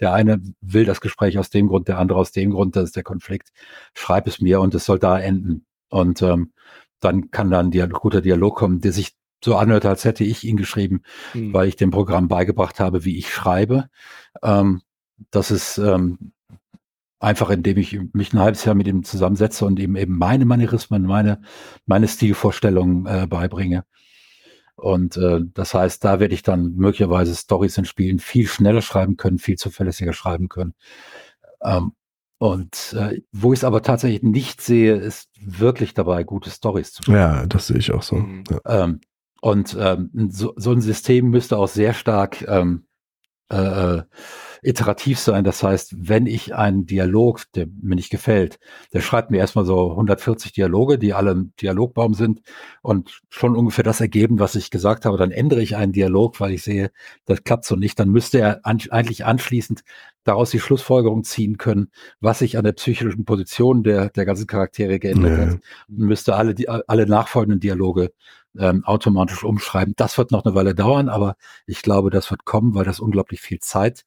Der eine will das Gespräch aus dem Grund, der andere aus dem Grund, das ist der Konflikt. Schreib es mir und es soll da enden. Und ähm, dann kann da ein Dialog, guter Dialog kommen, der sich so anhört, als hätte ich ihn geschrieben, mhm. weil ich dem Programm beigebracht habe, wie ich schreibe. Ähm, das ist ähm, einfach, indem ich mich ein halbes Jahr mit ihm zusammensetze und ihm eben meine Manierismen, meine, meine Stilvorstellungen äh, beibringe. Und äh, das heißt, da werde ich dann möglicherweise Stories in Spielen viel schneller schreiben können, viel zuverlässiger schreiben können. Ähm, und äh, wo ich es aber tatsächlich nicht sehe, ist wirklich dabei, gute Stories zu schreiben. Ja, das sehe ich auch so. Mhm. Ja. Ähm, und ähm, so, so, ein System müsste auch sehr stark ähm, äh, äh iterativ sein. Das heißt, wenn ich einen Dialog, der mir nicht gefällt, der schreibt mir erstmal so 140 Dialoge, die alle im Dialogbaum sind und schon ungefähr das ergeben, was ich gesagt habe, dann ändere ich einen Dialog, weil ich sehe, das klappt so nicht. Dann müsste er an, eigentlich anschließend daraus die Schlussfolgerung ziehen können, was sich an der psychischen Position der, der ganzen Charaktere geändert ja. hat. Und müsste alle, die, alle nachfolgenden Dialoge ähm, automatisch umschreiben. Das wird noch eine Weile dauern, aber ich glaube, das wird kommen, weil das unglaublich viel Zeit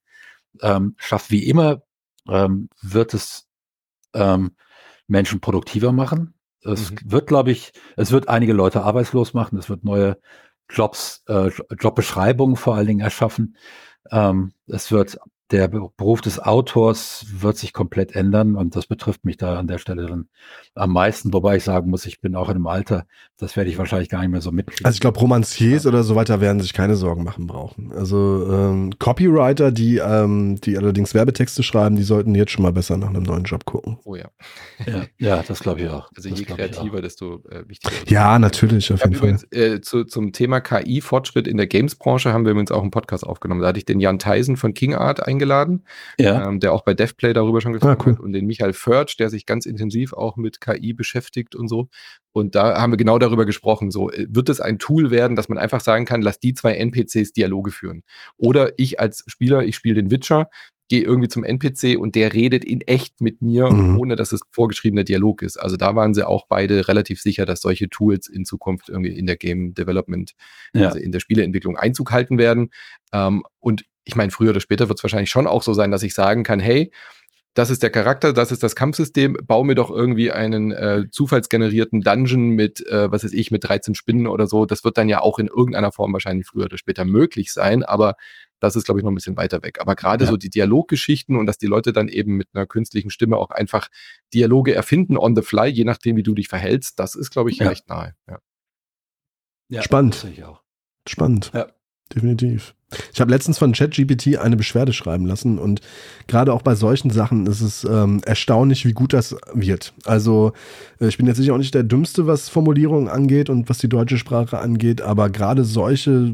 ähm, schafft. Wie immer ähm, wird es ähm, Menschen produktiver machen. Es mhm. wird, glaube ich, es wird einige Leute arbeitslos machen. Es wird neue Jobs, äh, Jobbeschreibungen vor allen Dingen erschaffen. Ähm, es wird der Beruf des Autors wird sich komplett ändern und das betrifft mich da an der Stelle dann am meisten, wobei ich sagen muss, ich bin auch in einem Alter, das werde ich wahrscheinlich gar nicht mehr so mitkriegen. Also ich glaube, Romanciers ja. oder so weiter werden sich keine Sorgen machen brauchen. Also ähm, Copywriter, die, ähm, die allerdings Werbetexte schreiben, die sollten jetzt schon mal besser nach einem neuen Job gucken. Oh ja. Ja, ja das glaube ich auch. Also je kreativer, desto äh, wichtiger. Ja, natürlich, auf jeden Fall. Übrigens, äh, zu, zum Thema KI-Fortschritt in der Games-Branche haben wir übrigens auch einen Podcast aufgenommen. Da hatte ich den Jan Theisen von King Art eingeladen eingeladen, ja. ähm, der auch bei DevPlay darüber schon gesprochen ah, cool. hat und den Michael Förtsch, der sich ganz intensiv auch mit KI beschäftigt und so. Und da haben wir genau darüber gesprochen. So, äh, wird es ein Tool werden, dass man einfach sagen kann, lass die zwei NPCs Dialoge führen? Oder ich als Spieler, ich spiele den Witcher, gehe irgendwie zum NPC und der redet in echt mit mir, mhm. ohne dass es vorgeschriebener Dialog ist. Also da waren sie auch beide relativ sicher, dass solche Tools in Zukunft irgendwie in der Game Development, ja. also in der Spieleentwicklung Einzug halten werden. Ähm, und ich meine, früher oder später wird es wahrscheinlich schon auch so sein, dass ich sagen kann, hey, das ist der Charakter, das ist das Kampfsystem, bau mir doch irgendwie einen äh, zufallsgenerierten Dungeon mit, äh, was weiß ich, mit 13 Spinnen oder so. Das wird dann ja auch in irgendeiner Form wahrscheinlich früher oder später möglich sein, aber das ist, glaube ich, noch ein bisschen weiter weg. Aber gerade ja. so die Dialoggeschichten und dass die Leute dann eben mit einer künstlichen Stimme auch einfach Dialoge erfinden on the fly, je nachdem, wie du dich verhältst, das ist, glaube ich, ja. recht nahe. Ja. ja Spannend. Spannend. Ja. Definitiv. Ich habe letztens von ChatGPT eine Beschwerde schreiben lassen und gerade auch bei solchen Sachen ist es ähm, erstaunlich, wie gut das wird. Also äh, ich bin jetzt sicher auch nicht der Dümmste, was Formulierungen angeht und was die deutsche Sprache angeht, aber gerade solche,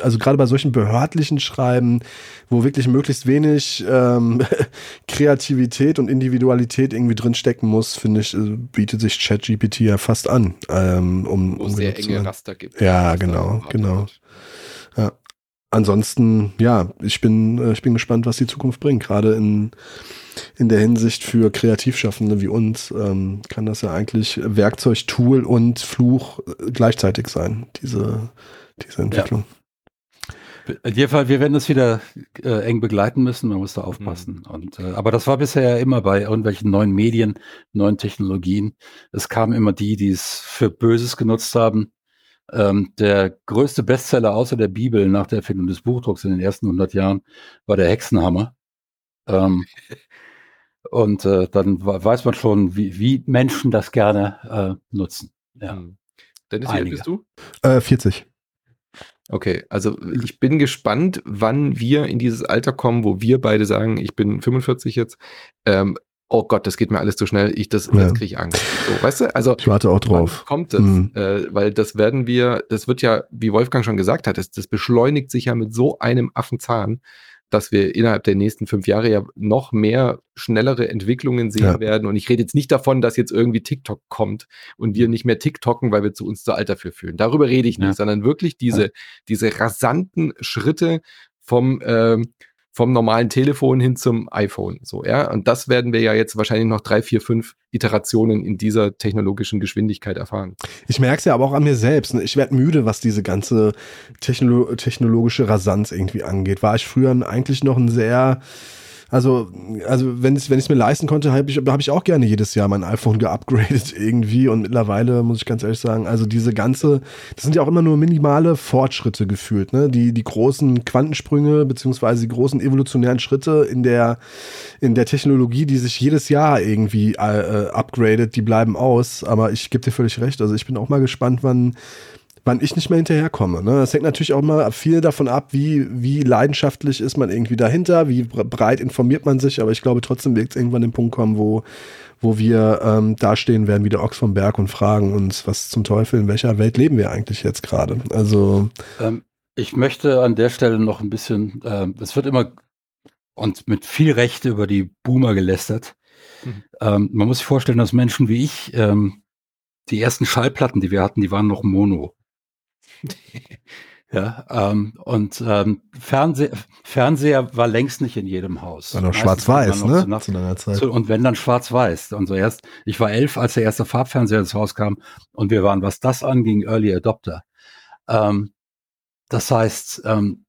also gerade bei solchen behördlichen Schreiben, wo wirklich möglichst wenig ähm, [LAUGHS] Kreativität und Individualität irgendwie drinstecken muss, finde ich, äh, bietet sich ChatGPT ja fast an. Ähm, um, wo es sehr enge Raster gibt. Ja, genau, genau. Ja. Ansonsten, ja, ich bin, äh, ich bin gespannt, was die Zukunft bringt. Gerade in, in der Hinsicht für Kreativschaffende wie uns ähm, kann das ja eigentlich Werkzeug, Tool und Fluch äh, gleichzeitig sein, diese, diese Entwicklung. Ja. In jedem Fall, wir werden das wieder äh, eng begleiten müssen, man muss da aufpassen. Mhm. Und, äh, aber das war bisher ja immer bei irgendwelchen neuen Medien, neuen Technologien. Es kamen immer die, die es für Böses genutzt haben ähm, der größte Bestseller außer der Bibel nach der Erfindung des Buchdrucks in den ersten 100 Jahren war der Hexenhammer. Ähm, [LAUGHS] und äh, dann weiß man schon, wie, wie Menschen das gerne äh, nutzen. Ja. Hm. Dennis, wie alt bist du? Äh, 40. Okay, also ich bin gespannt, wann wir in dieses Alter kommen, wo wir beide sagen, ich bin 45 jetzt, ähm, oh Gott, das geht mir alles zu schnell, ich das, ja. jetzt kriege ich Angst. So, weißt du? Also ich warte auch drauf. Kommt es, mhm. äh, weil das werden wir, das wird ja, wie Wolfgang schon gesagt hat, das, das beschleunigt sich ja mit so einem Affenzahn, dass wir innerhalb der nächsten fünf Jahre ja noch mehr schnellere Entwicklungen sehen ja. werden. Und ich rede jetzt nicht davon, dass jetzt irgendwie TikTok kommt und wir nicht mehr TikToken, weil wir zu uns zu alt dafür fühlen. Darüber rede ich nicht, ja. sondern wirklich diese, ja. diese rasanten Schritte vom, ähm, vom normalen Telefon hin zum iPhone. So, ja. Und das werden wir ja jetzt wahrscheinlich noch drei, vier, fünf Iterationen in dieser technologischen Geschwindigkeit erfahren. Ich merke es ja aber auch an mir selbst. Ne? Ich werde müde, was diese ganze technolo technologische Rasanz irgendwie angeht. War ich früher eigentlich noch ein sehr also, also wenn ich es mir leisten konnte, habe ich, hab ich auch gerne jedes Jahr mein iPhone [LAUGHS] geupgradet irgendwie. Und mittlerweile muss ich ganz ehrlich sagen, also diese ganze, das sind ja auch immer nur minimale Fortschritte gefühlt, ne? Die, die großen Quantensprünge beziehungsweise die großen evolutionären Schritte in der, in der Technologie, die sich jedes Jahr irgendwie äh, upgradet, die bleiben aus. Aber ich gebe dir völlig recht. Also ich bin auch mal gespannt, wann wann ich nicht mehr hinterherkomme. Ne? Das hängt natürlich auch mal viel davon ab, wie, wie leidenschaftlich ist man irgendwie dahinter, wie breit informiert man sich, aber ich glaube trotzdem wird es irgendwann den Punkt kommen, wo, wo wir ähm, dastehen werden wie der Ochs vom Berg und fragen uns, was zum Teufel, in welcher Welt leben wir eigentlich jetzt gerade? Also ähm, ich möchte an der Stelle noch ein bisschen, äh, es wird immer und mit viel Recht über die Boomer gelästert. Mhm. Ähm, man muss sich vorstellen, dass Menschen wie ich, ähm, die ersten Schallplatten, die wir hatten, die waren noch Mono. [LAUGHS] ja, ähm, und ähm, Fernseh, Fernseher war längst nicht in jedem Haus. War noch schwarz-weiß, ne? Zu, zu langer Zeit. Zu, und wenn dann schwarz-weiß. Und so erst, ich war elf, als der erste Farbfernseher ins Haus kam und wir waren, was das anging, Early Adopter. Ähm, das heißt, ähm,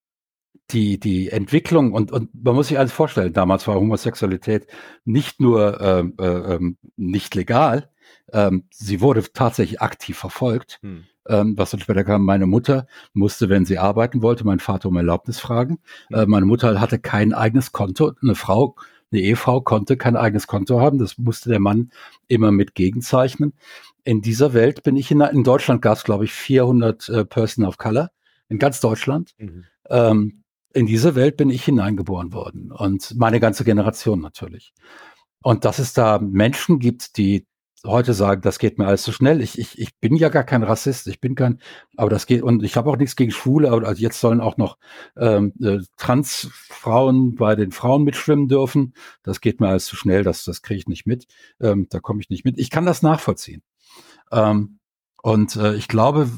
die, die Entwicklung und, und man muss sich alles vorstellen, damals war Homosexualität nicht nur ähm, äh, äh, nicht legal, ähm, sie wurde tatsächlich aktiv verfolgt. Hm ähm, was dann später kam, meine Mutter musste, wenn sie arbeiten wollte, meinen Vater um Erlaubnis fragen. Äh, meine Mutter hatte kein eigenes Konto. Eine Frau, eine Ehefrau konnte kein eigenes Konto haben. Das musste der Mann immer mit gegenzeichnen. In dieser Welt bin ich in, in Deutschland gab es, glaube ich, 400 äh, Person of Color in ganz Deutschland. Mhm. Ähm, in diese Welt bin ich hineingeboren worden und meine ganze Generation natürlich. Und dass es da Menschen gibt, die heute sagen, das geht mir alles zu so schnell. Ich, ich, ich bin ja gar kein Rassist, ich bin kein, aber das geht, und ich habe auch nichts gegen Schwule, aber also jetzt sollen auch noch ähm, äh, Transfrauen bei den Frauen mitschwimmen dürfen. Das geht mir alles zu so schnell, das, das kriege ich nicht mit. Ähm, da komme ich nicht mit. Ich kann das nachvollziehen. Ähm, und äh, ich glaube,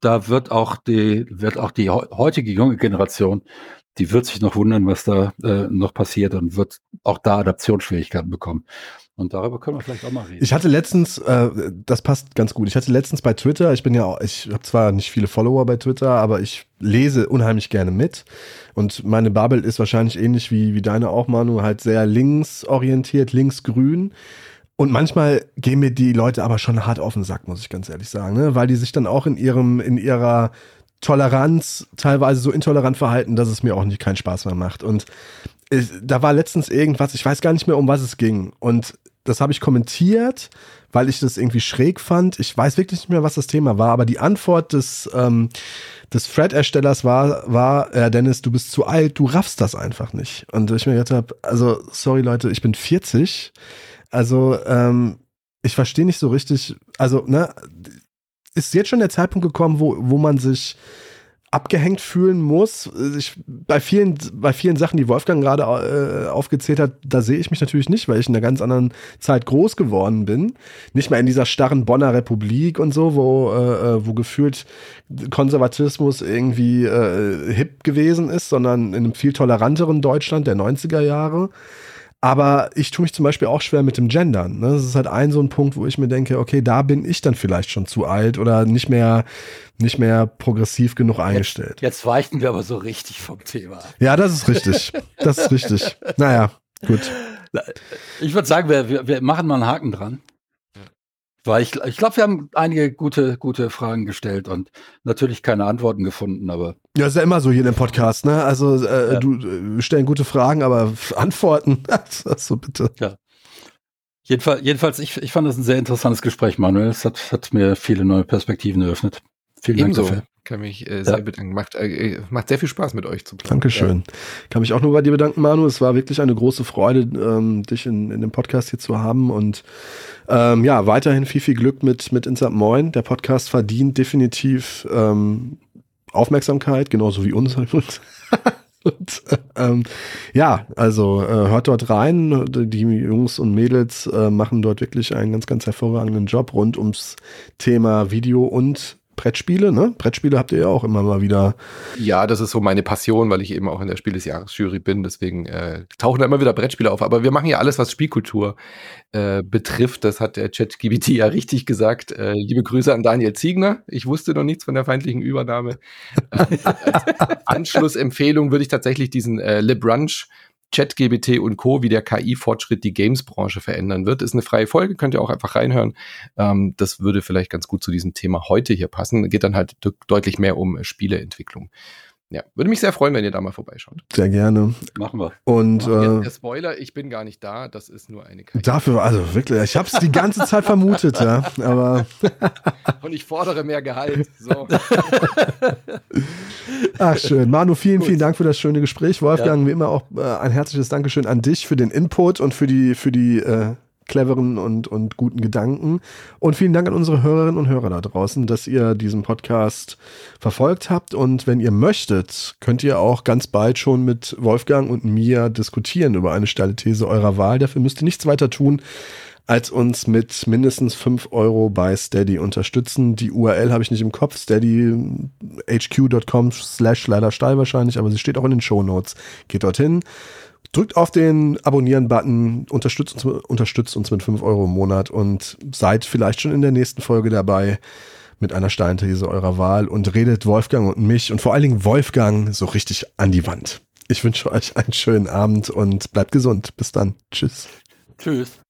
da wird auch die, wird auch die heutige junge Generation die wird sich noch wundern, was da äh, noch passiert und wird auch da Adaptionsschwierigkeiten bekommen. Und darüber können wir vielleicht auch mal reden. Ich hatte letztens, äh, das passt ganz gut. Ich hatte letztens bei Twitter, ich bin ja auch, ich habe zwar nicht viele Follower bei Twitter, aber ich lese unheimlich gerne mit. Und meine Bubble ist wahrscheinlich ähnlich wie, wie deine auch, Manu, halt sehr linksorientiert, linksgrün. Und manchmal gehen mir die Leute aber schon hart auf den Sack, muss ich ganz ehrlich sagen, ne? weil die sich dann auch in ihrem, in ihrer Toleranz teilweise so intolerant verhalten, dass es mir auch nicht keinen Spaß mehr macht. Und ich, da war letztens irgendwas, ich weiß gar nicht mehr, um was es ging. Und das habe ich kommentiert, weil ich das irgendwie schräg fand. Ich weiß wirklich nicht mehr, was das Thema war, aber die Antwort des, ähm, des Thread-Erstellers war, war, äh, Dennis, du bist zu alt, du raffst das einfach nicht. Und ich mir gedacht habe, also, sorry Leute, ich bin 40. Also, ähm, ich verstehe nicht so richtig, also, ne, ist jetzt schon der Zeitpunkt gekommen, wo, wo man sich abgehängt fühlen muss. Ich, bei, vielen, bei vielen Sachen, die Wolfgang gerade äh, aufgezählt hat, da sehe ich mich natürlich nicht, weil ich in einer ganz anderen Zeit groß geworden bin. Nicht mehr in dieser starren Bonner Republik und so, wo, äh, äh wo gefühlt Konservatismus irgendwie äh, hip gewesen ist, sondern in einem viel toleranteren Deutschland der 90er Jahre. Aber ich tue mich zum Beispiel auch schwer mit dem Gendern. Ne? Das ist halt ein so ein Punkt, wo ich mir denke, okay, da bin ich dann vielleicht schon zu alt oder nicht mehr, nicht mehr progressiv genug eingestellt. Jetzt, jetzt weichen wir aber so richtig vom Thema. Ja, das ist richtig. Das ist richtig. Naja, gut. Ich würde sagen, wir, wir, wir machen mal einen Haken dran. Weil ich, ich glaube, wir haben einige gute, gute Fragen gestellt und natürlich keine Antworten gefunden, aber. Ja, ist ja immer so hier in dem Podcast, ne? Also äh, ja. du äh, stellen gute Fragen, aber Antworten, [LAUGHS] so bitte. Ja. Jedenfalls, jedenfalls ich, ich fand das ein sehr interessantes Gespräch, Manuel. Es hat, hat mir viele neue Perspektiven eröffnet. Vielen Ebenso. Dank dafür. Kann mich äh, sehr ja. bedanken. Macht, äh, macht sehr viel Spaß mit euch zu planen. Dankeschön. Ja. Kann mich auch nur bei dir bedanken, Manu. Es war wirklich eine große Freude, ähm, dich in, in dem Podcast hier zu haben. Und ähm, ja, weiterhin viel, viel Glück mit, mit Insert Moin. Der Podcast verdient definitiv ähm, Aufmerksamkeit, genauso wie uns. [LAUGHS] Und ähm, ja, also äh, hört dort rein. Die Jungs und Mädels äh, machen dort wirklich einen ganz, ganz hervorragenden Job rund ums Thema Video und Brettspiele, ne? Brettspiele habt ihr ja auch immer mal wieder. Ja, das ist so meine Passion, weil ich eben auch in der Spiel des Jahres Jury bin. Deswegen äh, tauchen da immer wieder Brettspiele auf. Aber wir machen ja alles, was Spielkultur äh, betrifft. Das hat der ChatGBT ja richtig gesagt. Äh, liebe Grüße an Daniel Ziegner. Ich wusste noch nichts von der feindlichen Übernahme. [LAUGHS] Anschlussempfehlung würde ich tatsächlich diesen äh, Le Brunch ChatGBT und Co., wie der KI-Fortschritt die Games-Branche verändern wird. Ist eine freie Folge, könnt ihr auch einfach reinhören. Ähm, das würde vielleicht ganz gut zu diesem Thema heute hier passen. Geht dann halt deutlich mehr um Spieleentwicklung ja, würde mich sehr freuen, wenn ihr da mal vorbeischaut. Sehr gerne. Machen wir. Und äh, der Spoiler, ich bin gar nicht da, das ist nur eine KI. Dafür, also wirklich, ich habe es die ganze Zeit vermutet, ja, aber und ich fordere mehr Gehalt. So. [LAUGHS] Ach schön, Manu, vielen, Gut. vielen Dank für das schöne Gespräch. Wolfgang, ja. wie immer auch äh, ein herzliches Dankeschön an dich für den Input und für die für die äh, cleveren und, und guten Gedanken. Und vielen Dank an unsere Hörerinnen und Hörer da draußen, dass ihr diesen Podcast verfolgt habt. Und wenn ihr möchtet, könnt ihr auch ganz bald schon mit Wolfgang und mir diskutieren über eine steile These eurer Wahl. Dafür müsst ihr nichts weiter tun, als uns mit mindestens 5 Euro bei Steady unterstützen. Die URL habe ich nicht im Kopf, steadyhq.com slash leider steil wahrscheinlich, aber sie steht auch in den Show Notes. Geht dorthin. Drückt auf den Abonnieren-Button, unterstützt uns, unterstützt uns mit 5 Euro im Monat und seid vielleicht schon in der nächsten Folge dabei mit einer Steinthese eurer Wahl und redet Wolfgang und mich und vor allen Dingen Wolfgang so richtig an die Wand. Ich wünsche euch einen schönen Abend und bleibt gesund. Bis dann. Tschüss. Tschüss.